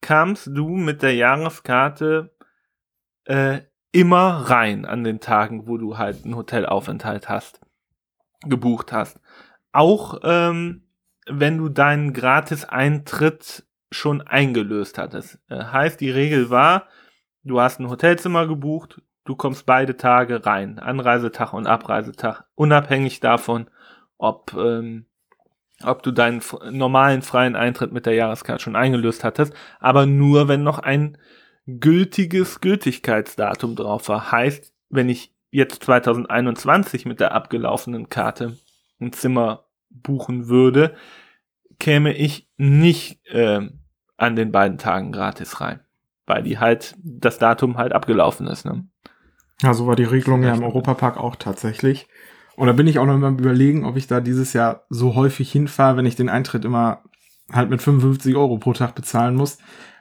kamst du mit der Jahreskarte äh, immer rein an den Tagen, wo du halt einen Hotelaufenthalt hast, gebucht hast. Auch ähm, wenn du deinen Gratis-Eintritt schon eingelöst hattest. Äh, heißt, die Regel war, du hast ein Hotelzimmer gebucht, du kommst beide Tage rein, Anreisetag und Abreisetag, unabhängig davon, ob, ähm, ob du deinen normalen freien Eintritt mit der Jahreskarte schon eingelöst hattest, aber nur wenn noch ein gültiges Gültigkeitsdatum drauf war. Heißt, wenn ich jetzt 2021 mit der abgelaufenen Karte ein Zimmer buchen würde, käme ich nicht äh, an den beiden Tagen gratis rein weil die halt das Datum halt abgelaufen ist. Ne? Ja, so war die Regelung ja im Europapark auch tatsächlich. Und da bin ich auch noch mal überlegen, ob ich da dieses Jahr so häufig hinfahre, wenn ich den Eintritt immer halt mit 55 Euro pro Tag bezahlen muss,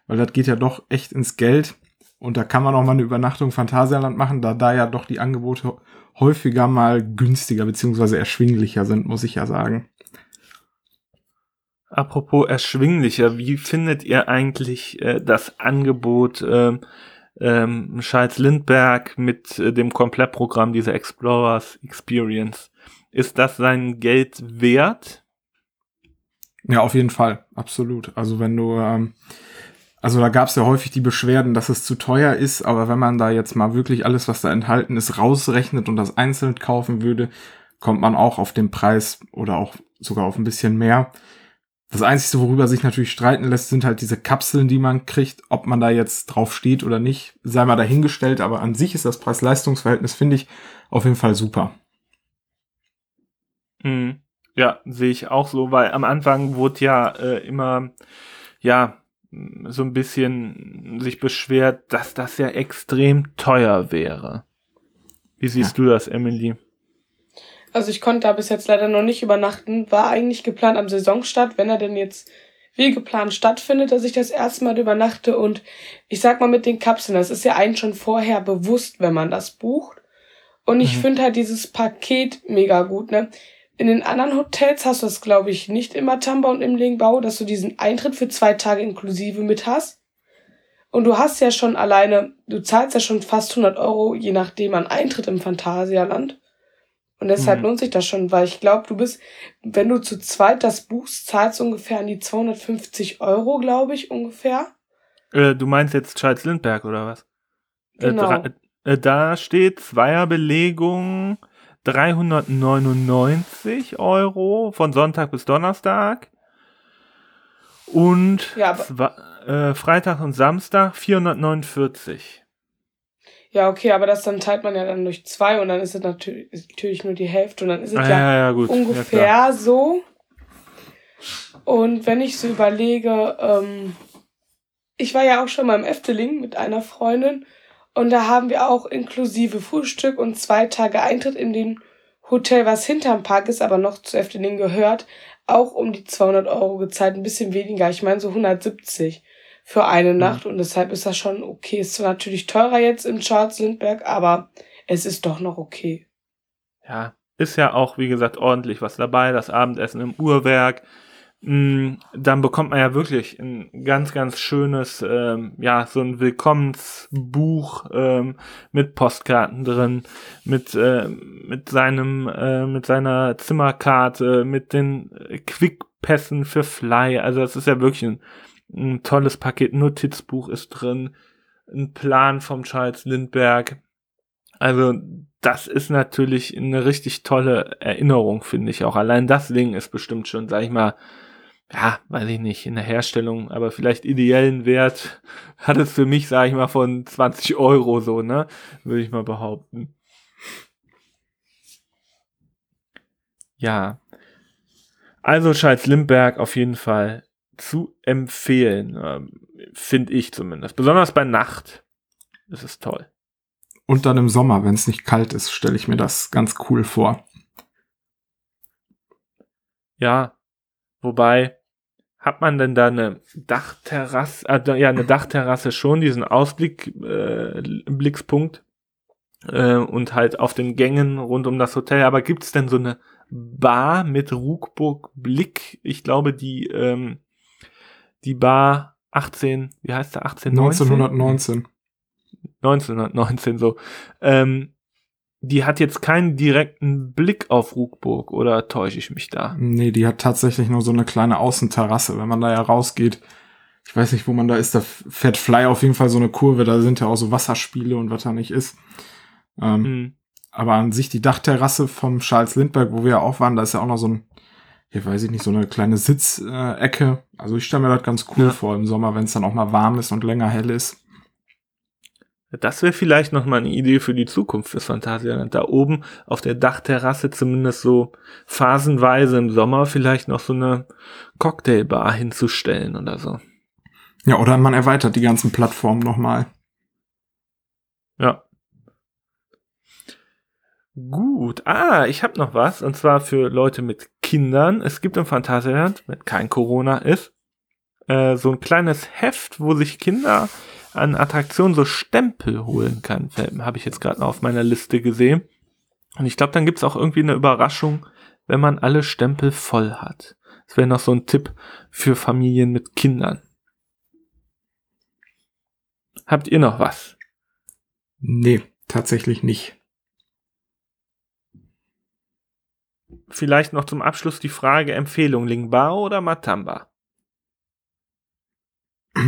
weil das geht ja doch echt ins Geld. Und da kann man auch mal eine Übernachtung Phantasialand machen, da da ja doch die Angebote häufiger mal günstiger beziehungsweise erschwinglicher sind, muss ich ja sagen. Apropos erschwinglicher, wie findet ihr eigentlich äh, das Angebot ähm, ähm, Charles Lindbergh mit äh, dem Komplettprogramm dieser Explorers Experience? Ist das sein Geld wert? Ja, auf jeden Fall, absolut. Also wenn du, ähm, also da gab es ja häufig die Beschwerden, dass es zu teuer ist, aber wenn man da jetzt mal wirklich alles, was da enthalten ist, rausrechnet und das einzeln kaufen würde, kommt man auch auf den Preis oder auch sogar auf ein bisschen mehr. Das Einzige, worüber sich natürlich streiten lässt, sind halt diese Kapseln, die man kriegt. Ob man da jetzt drauf steht oder nicht, sei mal dahingestellt. Aber an sich ist das Preis-Leistungs-Verhältnis, finde ich, auf jeden Fall super. Mhm. Ja, sehe ich auch so, weil am Anfang wurde ja äh, immer, ja, so ein bisschen sich beschwert, dass das ja extrem teuer wäre. Wie siehst ja. du das, Emily? Also ich konnte da bis jetzt leider noch nicht übernachten. War eigentlich geplant am Saisonstart, wenn er denn jetzt wie geplant stattfindet, dass ich das erste Mal übernachte. Und ich sag mal mit den Kapseln, das ist ja einen schon vorher bewusst, wenn man das bucht. Und ich mhm. finde halt dieses Paket mega gut, ne? In den anderen Hotels hast du das, glaube ich, nicht immer Tamba und im Lingbau, dass du diesen Eintritt für zwei Tage inklusive mit hast. Und du hast ja schon alleine, du zahlst ja schon fast 100 Euro, je nachdem an Eintritt im Phantasialand. Und deshalb mhm. lohnt sich das schon, weil ich glaube, du bist, wenn du zu zweit das buchst, zahlst du ungefähr an die 250 Euro, glaube ich, ungefähr. Äh, du meinst jetzt Charles Lindberg oder was? Äh, genau. Äh, äh, da steht Zweierbelegung 399 Euro von Sonntag bis Donnerstag. Und ja, äh, Freitag und Samstag 449. Ja, okay, aber das dann teilt man ja dann durch zwei und dann ist es natürlich, natürlich nur die Hälfte und dann ist es ah, ja, ja, ungefähr so. Und wenn ich so überlege, ähm, ich war ja auch schon mal im Efteling mit einer Freundin und da haben wir auch inklusive Frühstück und zwei Tage Eintritt in dem Hotel, was hinterm Park ist, aber noch zu Efteling gehört, auch um die 200 Euro gezahlt, ein bisschen weniger, ich meine so 170 für eine Nacht und deshalb ist das schon okay. Ist zwar natürlich teurer jetzt in Charles Lindbergh, aber es ist doch noch okay. Ja, ist ja auch, wie gesagt, ordentlich was dabei. Das Abendessen im Uhrwerk. Mm, dann bekommt man ja wirklich ein ganz, ganz schönes, ähm, ja, so ein Willkommensbuch ähm, mit Postkarten drin, mit, äh, mit seinem, äh, mit seiner Zimmerkarte, mit den Quickpässen für Fly. Also es ist ja wirklich ein ein tolles Paket Notizbuch ist drin, ein Plan vom Charles Lindbergh. Also das ist natürlich eine richtig tolle Erinnerung, finde ich auch. Allein das Ding ist bestimmt schon, sag ich mal, ja, weiß ich nicht, in der Herstellung, aber vielleicht ideellen Wert hat es für mich, sage ich mal, von 20 Euro so, ne? Würde ich mal behaupten. Ja. Also Charles Limberg auf jeden Fall zu empfehlen, ähm, finde ich zumindest. Besonders bei Nacht ist es toll. Und dann im Sommer, wenn es nicht kalt ist, stelle ich mir das ganz cool vor. Ja, wobei, hat man denn da eine Dachterrasse, äh, ja, eine Dachterrasse schon, diesen Ausblick, äh, Blickspunkt äh, und halt auf den Gängen rund um das Hotel. Aber gibt es denn so eine Bar mit Ruckburg Blick? Ich glaube, die, ähm, die Bar 18, wie heißt der, 18, 1919. 1919 so. Ähm, die hat jetzt keinen direkten Blick auf Ruckburg, oder täusche ich mich da? Nee, die hat tatsächlich nur so eine kleine Außenterrasse, wenn man da ja rausgeht. Ich weiß nicht, wo man da ist, da fährt Fly auf jeden Fall so eine Kurve, da sind ja auch so Wasserspiele und was da nicht ist. Ähm, mhm. Aber an sich die Dachterrasse vom Charles Lindbergh, wo wir ja auch waren, da ist ja auch noch so ein, hier weiß ich nicht, so eine kleine Sitzecke. Also ich stelle mir das ganz cool ja. vor im Sommer, wenn es dann auch mal warm ist und länger hell ist. Das wäre vielleicht noch mal eine Idee für die Zukunft fürs Phantasialand. Da oben auf der Dachterrasse zumindest so phasenweise im Sommer vielleicht noch so eine Cocktailbar hinzustellen oder so. Ja, oder man erweitert die ganzen Plattformen nochmal. Ja. Gut. Ah, ich habe noch was. Und zwar für Leute mit Kindern. Es gibt im Phantasialand, wenn kein Corona ist, äh, so ein kleines Heft, wo sich Kinder an Attraktionen so Stempel holen kann. Habe ich jetzt gerade auf meiner Liste gesehen. Und ich glaube, dann gibt's auch irgendwie eine Überraschung, wenn man alle Stempel voll hat. Das wäre noch so ein Tipp für Familien mit Kindern. Habt ihr noch was? Nee, tatsächlich nicht. Vielleicht noch zum Abschluss die Frage Empfehlung Lingbao oder Matamba?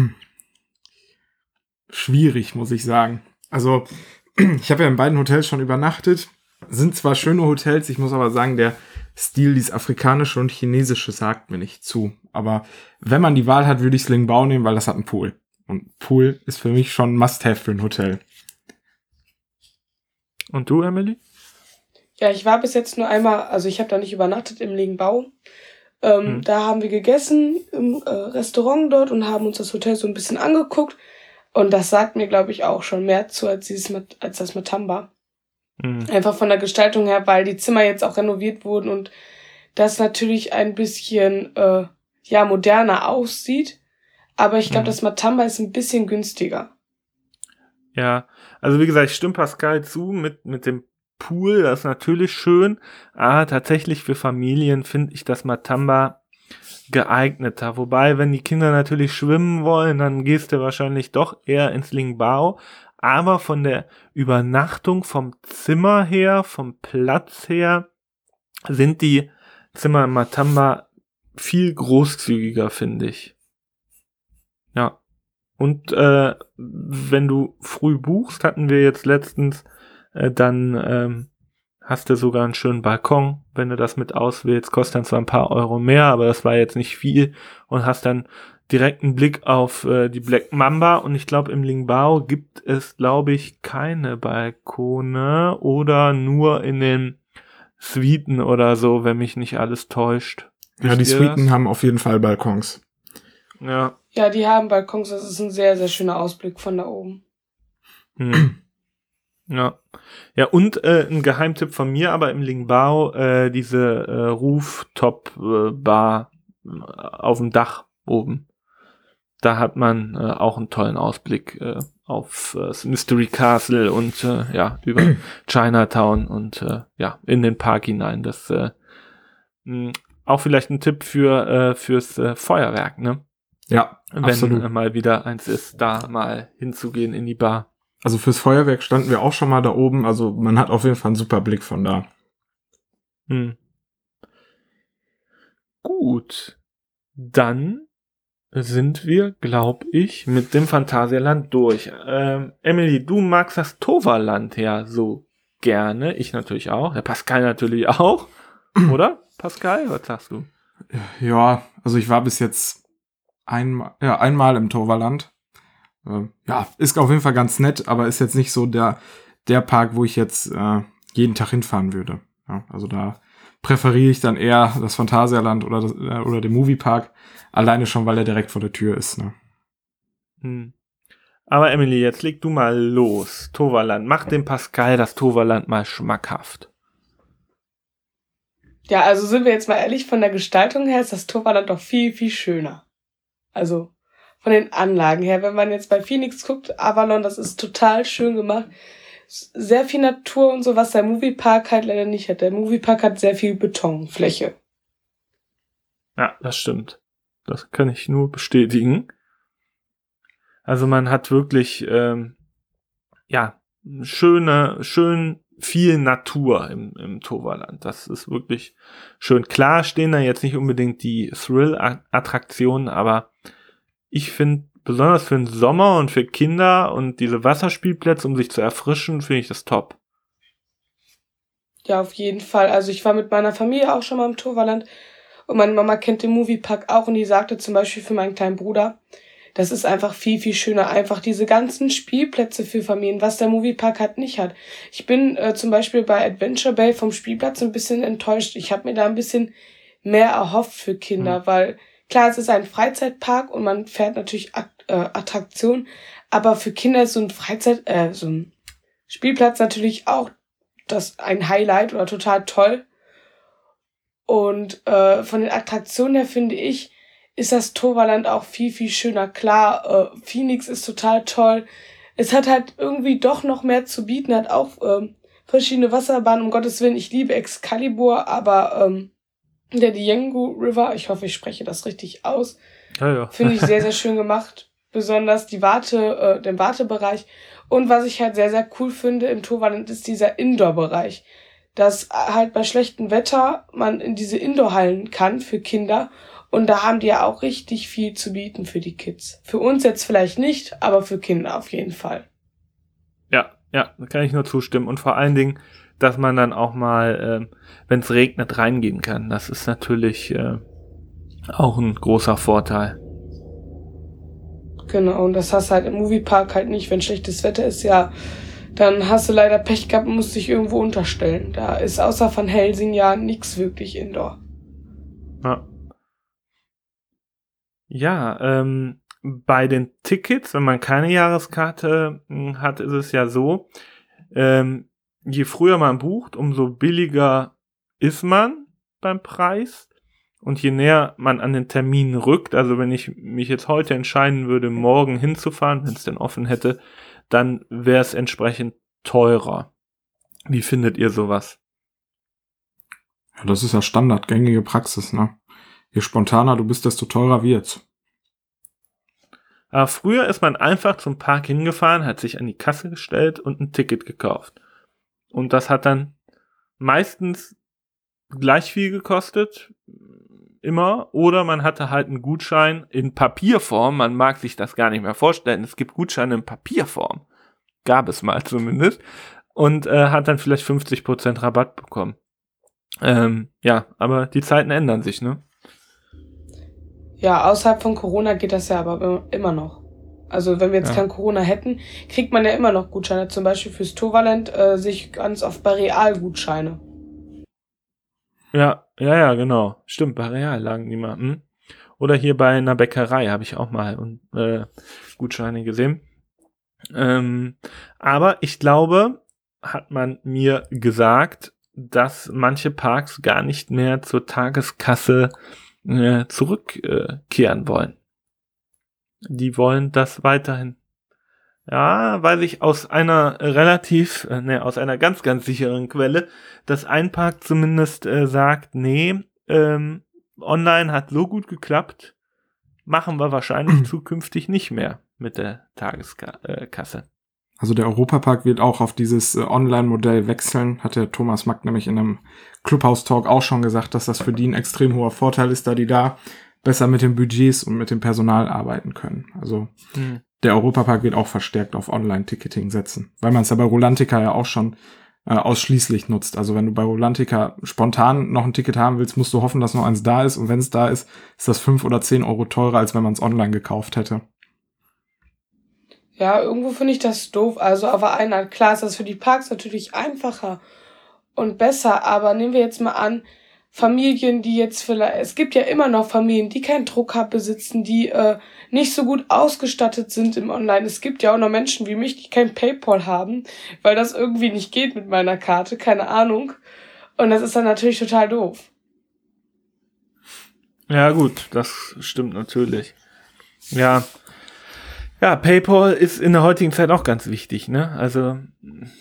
schwierig, muss ich sagen. Also, ich habe ja in beiden Hotels schon übernachtet. Sind zwar schöne Hotels, ich muss aber sagen, der Stil, dieses afrikanische und chinesische, sagt mir nicht zu. Aber wenn man die Wahl hat, würde ich Slingbao nehmen, weil das hat einen Pool. Und Pool ist für mich schon Must-Have für ein Hotel. Und du, Emily? Ja, ich war bis jetzt nur einmal, also ich habe da nicht übernachtet im Lingbao. Ähm, hm. Da haben wir gegessen im äh, Restaurant dort und haben uns das Hotel so ein bisschen angeguckt. Und das sagt mir, glaube ich, auch schon mehr zu als, dieses, als das Matamba. Mhm. Einfach von der Gestaltung her, weil die Zimmer jetzt auch renoviert wurden und das natürlich ein bisschen äh, ja moderner aussieht. Aber ich glaube, mhm. das Matamba ist ein bisschen günstiger. Ja, also wie gesagt, ich stimme Pascal zu mit, mit dem Pool, das ist natürlich schön. Aber tatsächlich für Familien finde ich das Matamba geeigneter. Wobei, wenn die Kinder natürlich schwimmen wollen, dann gehst du wahrscheinlich doch eher ins Lingbao. Aber von der Übernachtung, vom Zimmer her, vom Platz her, sind die Zimmer im Matamba viel großzügiger, finde ich. Ja. Und äh, wenn du früh buchst, hatten wir jetzt letztens, äh, dann ähm, hast du sogar einen schönen Balkon, wenn du das mit auswählst, kostet dann zwar ein paar Euro mehr, aber das war jetzt nicht viel und hast dann direkten Blick auf äh, die Black Mamba und ich glaube im Lingbao gibt es glaube ich keine Balkone oder nur in den Suiten oder so, wenn mich nicht alles täuscht. Ja, die Suiten das? haben auf jeden Fall Balkons. Ja. Ja, die haben Balkons, das ist ein sehr, sehr schöner Ausblick von da oben. Hm. Ja. Ja, und äh, ein Geheimtipp von mir, aber im Lingbao, äh, diese äh, Rooftop-Bar äh, auf dem Dach oben. Da hat man äh, auch einen tollen Ausblick äh, auf äh, das Mystery Castle und äh, ja, über Chinatown und äh, ja, in den Park hinein. Das äh, mh, auch vielleicht ein Tipp für äh, fürs äh, Feuerwerk, ne? Ja, Wenn absolut. Äh, mal wieder eins ist, da mal hinzugehen in die Bar. Also fürs Feuerwerk standen wir auch schon mal da oben. Also man hat auf jeden Fall einen super Blick von da. Hm. Gut. Dann sind wir, glaube ich, mit dem Phantasialand durch. Ähm, Emily, du magst das Toverland ja so gerne. Ich natürlich auch. Der Pascal natürlich auch. Oder? Pascal, was sagst du? Ja, Also ich war bis jetzt einmal, ja, einmal im Toverland. Äh, ja, ist auf jeden Fall ganz nett, aber ist jetzt nicht so der, der Park, wo ich jetzt äh, jeden Tag hinfahren würde. Ja, also da präferiere ich dann eher das Phantasialand oder, das, äh, oder den Moviepark, alleine schon, weil er direkt vor der Tür ist. Ne? Hm. Aber Emily, jetzt leg du mal los. Toverland. Mach dem Pascal das Toverland mal schmackhaft. Ja, also sind wir jetzt mal ehrlich, von der Gestaltung her ist das Toverland doch viel, viel schöner. Also von den Anlagen her, wenn man jetzt bei Phoenix guckt, Avalon, das ist total schön gemacht. Sehr viel Natur und so, was der Moviepark halt leider nicht hat. Der Moviepark hat sehr viel Betonfläche. Ja, das stimmt. Das kann ich nur bestätigen. Also man hat wirklich, ähm, ja, schöne, schön viel Natur im, im Toverland. Das ist wirklich schön. Klar stehen da jetzt nicht unbedingt die Thrill-Attraktionen, aber ich finde, besonders für den Sommer und für Kinder und diese Wasserspielplätze, um sich zu erfrischen, finde ich das top. Ja, auf jeden Fall. Also ich war mit meiner Familie auch schon mal im Toverland und meine Mama kennt den Moviepark auch und die sagte zum Beispiel für meinen kleinen Bruder, das ist einfach viel, viel schöner. Einfach diese ganzen Spielplätze für Familien, was der Moviepark halt nicht hat. Ich bin äh, zum Beispiel bei Adventure Bay vom Spielplatz ein bisschen enttäuscht. Ich habe mir da ein bisschen mehr erhofft für Kinder, mhm. weil klar, es ist ein Freizeitpark und man fährt natürlich äh, Attraktionen, aber für Kinder ist so ein Freizeit, äh, so ein Spielplatz natürlich auch das ein Highlight oder total toll. Und äh, von den Attraktionen her finde ich, ist das Toverland auch viel, viel schöner. Klar, äh, Phoenix ist total toll. Es hat halt irgendwie doch noch mehr zu bieten, hat auch ähm, verschiedene Wasserbahnen, um Gottes Willen. Ich liebe Excalibur, aber ähm, der Diengu River, ich hoffe, ich spreche das richtig aus, ja, ja. finde ich sehr, sehr schön gemacht. Besonders die Warte, äh, den Wartebereich. Und was ich halt sehr, sehr cool finde im Toverland ist dieser Indoor-Bereich. Dass halt bei schlechtem Wetter man in diese Indoor-Hallen kann für Kinder und da haben die ja auch richtig viel zu bieten für die Kids. Für uns jetzt vielleicht nicht, aber für Kinder auf jeden Fall. Ja, ja, da kann ich nur zustimmen. Und vor allen Dingen, dass man dann auch mal, äh, wenn es regnet, reingehen kann. Das ist natürlich äh, auch ein großer Vorteil. Genau, und das hast du halt im Moviepark halt nicht. Wenn schlechtes Wetter ist, ja, dann hast du leider Pech gehabt und musst dich irgendwo unterstellen. Da ist außer von Helsing ja nichts wirklich indoor. Ja. Ja, ähm, bei den Tickets, wenn man keine Jahreskarte hm, hat, ist es ja so, ähm, je früher man bucht, umso billiger ist man beim Preis. Und je näher man an den Termin rückt, also wenn ich mich jetzt heute entscheiden würde, morgen hinzufahren, wenn es denn offen hätte, dann wäre es entsprechend teurer. Wie findet ihr sowas? Ja, das ist ja standardgängige Praxis, ne? Je spontaner du bist, desto teurer wird's. Aber früher ist man einfach zum Park hingefahren, hat sich an die Kasse gestellt und ein Ticket gekauft. Und das hat dann meistens gleich viel gekostet, immer, oder man hatte halt einen Gutschein in Papierform, man mag sich das gar nicht mehr vorstellen, es gibt Gutscheine in Papierform, gab es mal zumindest, und äh, hat dann vielleicht 50% Rabatt bekommen. Ähm, ja, aber die Zeiten ändern sich, ne? Ja, außerhalb von Corona geht das ja aber immer noch. Also wenn wir jetzt ja. kein Corona hätten, kriegt man ja immer noch Gutscheine. Zum Beispiel fürs Toverland äh, sich ganz oft bei Real Gutscheine. Ja, ja, ja, genau. Stimmt, bei Real lagen die mal. Hm? Oder hier bei einer Bäckerei habe ich auch mal und, äh, Gutscheine gesehen. Ähm, aber ich glaube, hat man mir gesagt, dass manche Parks gar nicht mehr zur Tageskasse äh, zurückkehren wollen. Die wollen das weiterhin. Ja, weil ich aus einer relativ, äh, ne, aus einer ganz, ganz sicheren Quelle, dass ein Park zumindest äh, sagt, nee, ähm, online hat so gut geklappt, machen wir wahrscheinlich zukünftig nicht mehr mit der Tageskasse. Äh, also der Europapark wird auch auf dieses äh, Online-Modell wechseln, hat der Thomas Mack nämlich in einem Clubhouse-Talk auch schon gesagt, dass das für die ein extrem hoher Vorteil ist, da die da besser mit den Budgets und mit dem Personal arbeiten können. Also hm. der Europapark wird auch verstärkt auf Online-Ticketing setzen, weil man es ja bei Rolantica ja auch schon äh, ausschließlich nutzt. Also wenn du bei Volantica spontan noch ein Ticket haben willst, musst du hoffen, dass noch eins da ist. Und wenn es da ist, ist das fünf oder zehn Euro teurer, als wenn man es online gekauft hätte. Ja, irgendwo finde ich das doof. Also auf der einen Art, klar ist das für die Parks natürlich einfacher und besser, aber nehmen wir jetzt mal an, Familien, die jetzt vielleicht, es gibt ja immer noch Familien, die keinen Drucker besitzen, die äh, nicht so gut ausgestattet sind im Online. Es gibt ja auch noch Menschen wie mich, die kein PayPal haben, weil das irgendwie nicht geht mit meiner Karte, keine Ahnung. Und das ist dann natürlich total doof. Ja, gut, das stimmt natürlich. Ja. Ja, PayPal ist in der heutigen Zeit auch ganz wichtig, ne? Also.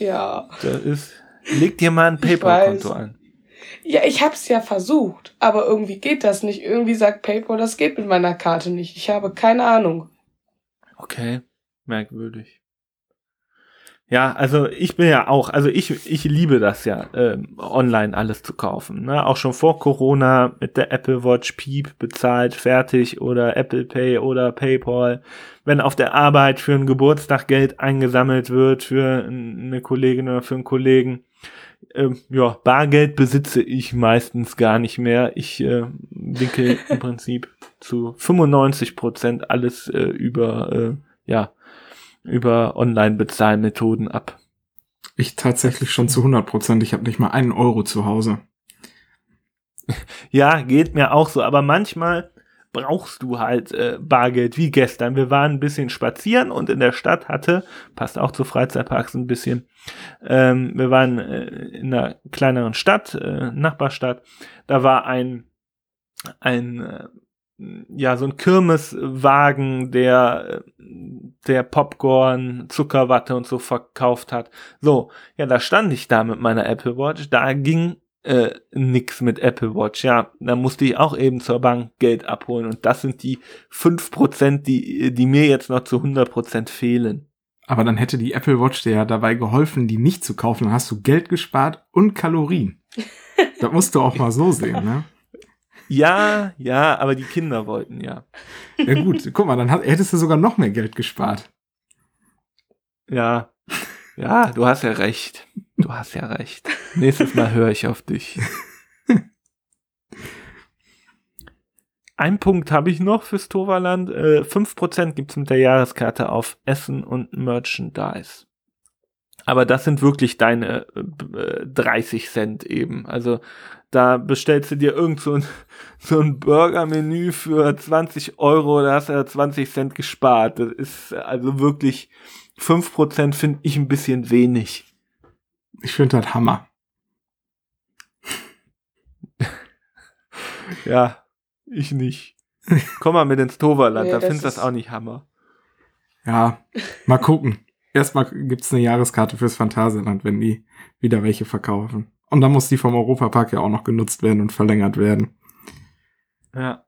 Ja. Das ist. Leg dir mal ein PayPal-Konto an. Ja, ich hab's ja versucht, aber irgendwie geht das nicht. Irgendwie sagt PayPal, das geht mit meiner Karte nicht. Ich habe keine Ahnung. Okay, merkwürdig. Ja, also ich bin ja auch, also ich, ich liebe das ja, ähm, online alles zu kaufen. Ne? Auch schon vor Corona mit der Apple Watch Piep bezahlt, fertig oder Apple Pay oder PayPal. Wenn auf der Arbeit für einen Geburtstag Geld eingesammelt wird für eine Kollegin oder für einen Kollegen, ähm, ja, Bargeld besitze ich meistens gar nicht mehr. Ich äh, wickel im Prinzip zu 95 Prozent alles äh, über, äh, ja, über Online-Bezahlmethoden ab. Ich tatsächlich schon zu 100 Prozent. Ich habe nicht mal einen Euro zu Hause. Ja, geht mir auch so. Aber manchmal brauchst du halt äh, Bargeld, wie gestern. Wir waren ein bisschen spazieren und in der Stadt hatte, passt auch zu Freizeitparks ein bisschen, ähm, wir waren äh, in einer kleineren Stadt, äh, Nachbarstadt, da war ein, ein äh, ja, so ein Kirmeswagen, der, der Popcorn, Zuckerwatte und so verkauft hat. So, ja, da stand ich da mit meiner Apple Watch, da ging äh, nix mit Apple Watch. Ja, da musste ich auch eben zur Bank Geld abholen und das sind die fünf Prozent, die, die mir jetzt noch zu 100% fehlen. Aber dann hätte die Apple Watch dir ja dabei geholfen, die nicht zu kaufen. Dann hast du Geld gespart und Kalorien. das musst du auch mal so sehen, ne? Ja, ja, aber die Kinder wollten ja. Ja gut, guck mal, dann hättest du sogar noch mehr Geld gespart. Ja, ja, du hast ja recht. Du hast ja recht. Nächstes Mal höre ich auf dich. Ein Punkt habe ich noch fürs Toverland. Äh, 5% gibt es mit der Jahreskarte auf Essen und Merchandise. Aber das sind wirklich deine äh, 30 Cent eben. Also da bestellst du dir irgend so ein, so ein Burger-Menü für 20 Euro, da hast du ja 20 Cent gespart. Das ist also wirklich 5% finde ich ein bisschen wenig. Ich finde das Hammer. ja, ich nicht. Komm mal mit ins Toverland, nee, da findest du das auch nicht Hammer. Ja, mal gucken. Erstmal gibt's eine Jahreskarte fürs Phantasialand, wenn die wieder welche verkaufen. Und dann muss die vom Europapark ja auch noch genutzt werden und verlängert werden. Ja.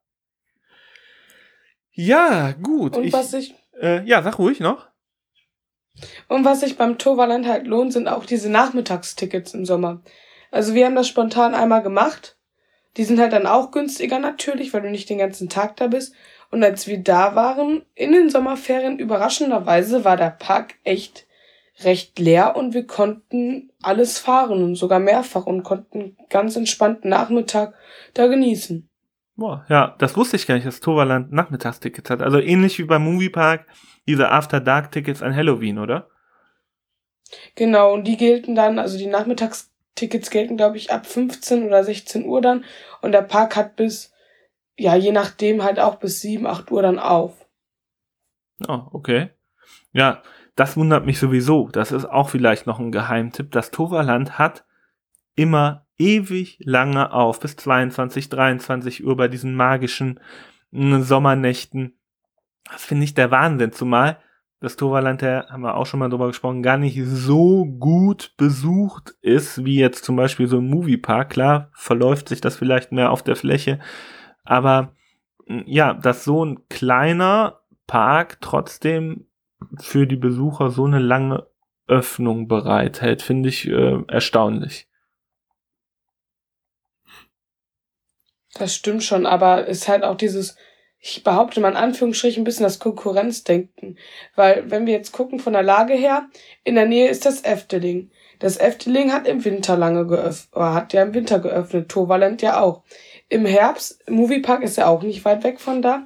Ja, gut. Und ich, was ich. Äh, ja, sag ruhig noch. Und was sich beim Toverland halt lohnt, sind auch diese Nachmittagstickets im Sommer. Also wir haben das spontan einmal gemacht. Die sind halt dann auch günstiger natürlich, weil du nicht den ganzen Tag da bist. Und als wir da waren, in den Sommerferien, überraschenderweise war der Park echt recht leer und wir konnten alles fahren und sogar mehrfach und konnten ganz entspannten Nachmittag da genießen. Boah, ja, das wusste ich gar nicht, dass Toverland Nachmittagstickets hat. Also ähnlich wie beim Moviepark diese After Dark Tickets an Halloween, oder? Genau, und die gelten dann, also die Nachmittagstickets gelten, glaube ich, ab 15 oder 16 Uhr dann. Und der Park hat bis, ja, je nachdem halt auch bis 7, 8 Uhr dann auf. Oh, okay. Ja, das wundert mich sowieso. Das ist auch vielleicht noch ein Geheimtipp. Das Toverland hat immer ewig lange auf, bis 22, 23 Uhr bei diesen magischen mm, Sommernächten. Das finde ich der Wahnsinn, zumal das Toverland, da haben wir auch schon mal drüber gesprochen, gar nicht so gut besucht ist, wie jetzt zum Beispiel so ein Moviepark. Klar, verläuft sich das vielleicht mehr auf der Fläche, aber mm, ja, dass so ein kleiner Park trotzdem für die Besucher so eine lange Öffnung bereithält, finde ich äh, erstaunlich. Das stimmt schon, aber ist halt auch dieses, ich behaupte mal in Anführungsstrichen ein bisschen das Konkurrenzdenken. Weil, wenn wir jetzt gucken von der Lage her, in der Nähe ist das Efteling. Das Efteling hat im Winter lange geöffnet, hat ja im Winter geöffnet, Toverland ja auch. Im Herbst, Moviepark ist ja auch nicht weit weg von da,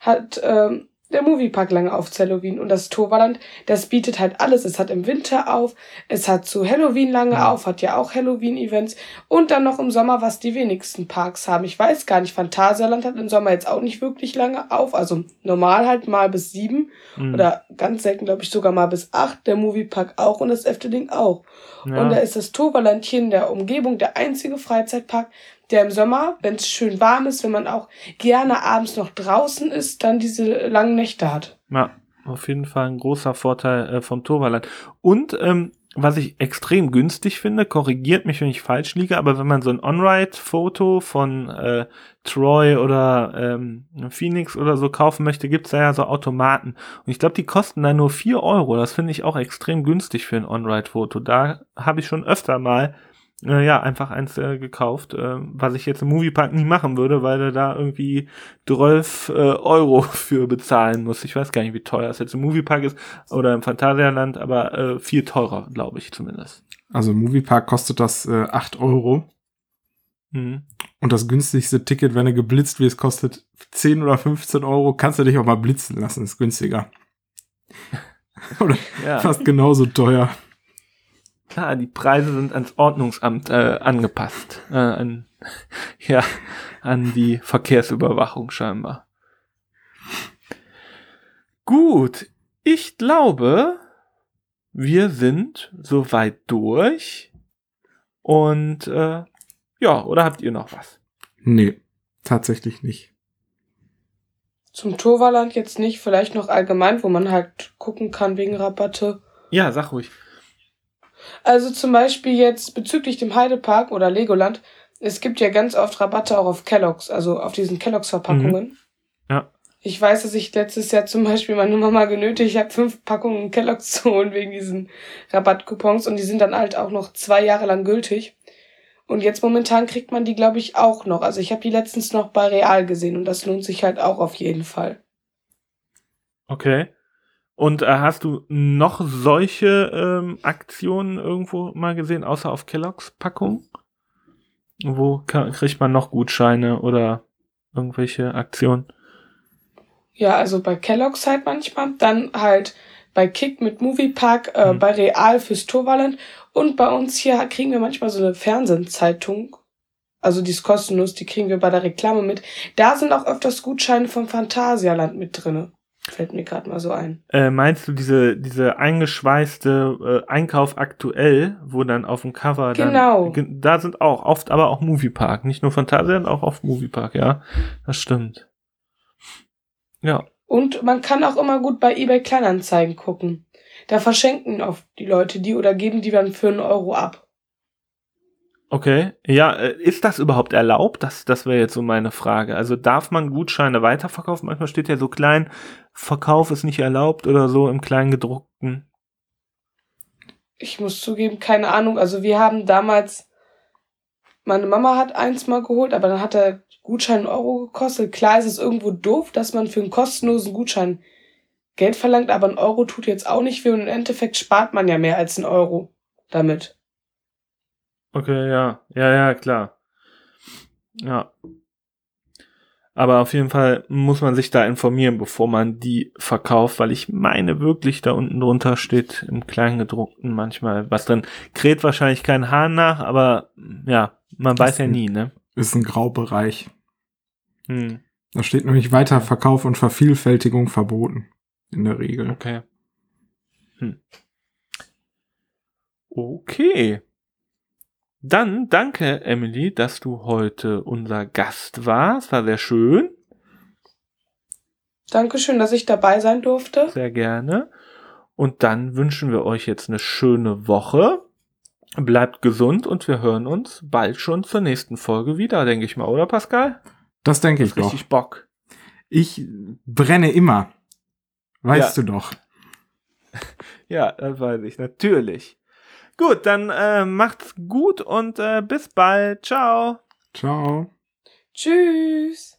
hat ähm, der Moviepark lange auf zu Halloween und das Toverland, das bietet halt alles. Es hat im Winter auf, es hat zu Halloween lange Ja. auf, hat ja auch Halloween-Events und dann noch im Sommer, was die wenigsten Parks haben. Ich weiß gar nicht, Phantasialand hat im Sommer jetzt auch nicht wirklich lange auf, also normal halt mal bis sieben Hm. oder ganz selten, glaube ich, sogar mal bis acht, der Moviepark auch und das Efteling auch. ja. Und da ist das Toverland hier in der Umgebung der einzige Freizeitpark, der im Sommer, wenn es schön warm ist, wenn man auch gerne abends noch draußen ist, dann diese langen Nächte hat. Ja, auf jeden Fall ein großer Vorteil äh, vom Toverland. Und ähm, was ich extrem günstig finde, korrigiert mich, wenn ich falsch liege, aber wenn man so ein On-Ride-Foto von äh, Troy oder ähm, Phoenix oder so kaufen möchte, gibt's da ja so Automaten. Und ich glaube, die kosten da nur 4 Euro. Das finde ich auch extrem günstig für ein On-Ride-Foto. Da habe ich schon öfter mal äh, ja, einfach eins äh, gekauft, äh, was ich jetzt im Moviepark nie machen würde, weil du da irgendwie 12 äh, Euro für bezahlen musst. Ich weiß gar nicht, wie teuer es jetzt im Moviepark ist oder im Phantasialand, aber äh, viel teurer, glaube ich zumindest. Also im Moviepark kostet das äh, 8 Euro. Mhm. Und das günstigste Ticket, wenn du geblitzt wirst, kostet 10 oder 15 Euro. Kannst du dich auch mal blitzen lassen, ist günstiger. oder Ja, fast genauso teuer. Klar, die Preise sind ans Ordnungsamt äh, angepasst. Äh, an, ja, an die Verkehrsüberwachung scheinbar. Gut, ich glaube, wir sind soweit durch. Und äh, ja, oder habt ihr noch was? Nee, tatsächlich nicht. Zum Toverland jetzt nicht, vielleicht noch allgemein, wo man halt gucken kann wegen Rabatte. Ja, sag ruhig. Also zum Beispiel jetzt bezüglich dem Heidepark oder Legoland, es gibt ja ganz oft Rabatte auch auf Kelloggs, also auf diesen Kelloggs-Verpackungen. Ja. Ich weiß, dass ich letztes Jahr zum Beispiel meine Mama genötigt habe, fünf Packungen Kelloggs zu holen wegen diesen Rabattcoupons und die sind dann halt auch noch zwei Jahre lang gültig. Und jetzt momentan kriegt man die, glaube ich, auch noch. Also ich habe die letztens noch bei Real gesehen und das lohnt sich halt auch auf jeden Fall. Okay. Und äh, hast du noch solche ähm, Aktionen irgendwo mal gesehen, außer auf Kelloggs Packung? Wo kann, kriegt man noch Gutscheine oder irgendwelche Aktionen? Ja, also bei Kellogg's halt manchmal, dann halt bei Kick mit Moviepark, äh, Mhm. bei Real fürs Toverland und bei uns hier kriegen wir manchmal so eine Fernsehzeitung. Also die ist kostenlos, die kriegen wir bei der Reklame mit. Da sind auch öfters Gutscheine vom Phantasialand mit drinne. Fällt mir gerade mal so ein. Äh, meinst du diese, diese eingeschweißte äh, Einkauf aktuell, wo dann auf dem Cover Genau. dann, da sind auch oft aber auch Moviepark, nicht nur Phantasialand, auch auf Moviepark, ja, das stimmt. Ja, Und man kann auch immer gut bei eBay Kleinanzeigen gucken. Da verschenken oft die Leute die oder geben die dann für einen Euro ab. Okay. Ja, äh, ist das überhaupt erlaubt? Das, das wäre jetzt so meine Frage. Also darf man Gutscheine weiterverkaufen? Manchmal steht ja so klein, Verkauf ist nicht erlaubt oder so im Kleingedruckten. ich muss zugeben, keine Ahnung. Also wir haben damals, meine Mama hat eins mal geholt, aber dann hat der Gutschein einen Euro gekostet. Klar ist es irgendwo doof, dass man für einen kostenlosen Gutschein Geld verlangt, aber ein Euro tut jetzt auch nicht weh und im Endeffekt spart man ja mehr als ein Euro damit. Okay, ja. Ja, ja, klar. Ja. Aber auf jeden Fall muss man sich da informieren, bevor man die verkauft, weil ich meine wirklich, da unten drunter steht im Kleingedruckten manchmal was drin. Kräht wahrscheinlich kein Hahn nach, aber ja, man weiß ja nie, ne? Ist ein Graubereich. Hm, Da steht nämlich Weiterverkauf und Vervielfältigung verboten. In der Regel. okay. Hm. Okay. Dann danke, Emily, dass du heute unser Gast warst. War sehr schön. Dankeschön, dass ich dabei sein durfte. Sehr gerne. Und dann wünschen wir euch jetzt eine schöne Woche. Bleibt gesund und wir hören uns bald schon zur nächsten Folge wieder, denke ich mal, oder Pascal? Das denke ich doch. Richtig Bock. Ich brenne immer. Weißt Ja. du doch. Ja, das weiß ich, natürlich. Gut, dann äh, macht's gut und äh, bis bald. Ciao. Ciao. Tschüss.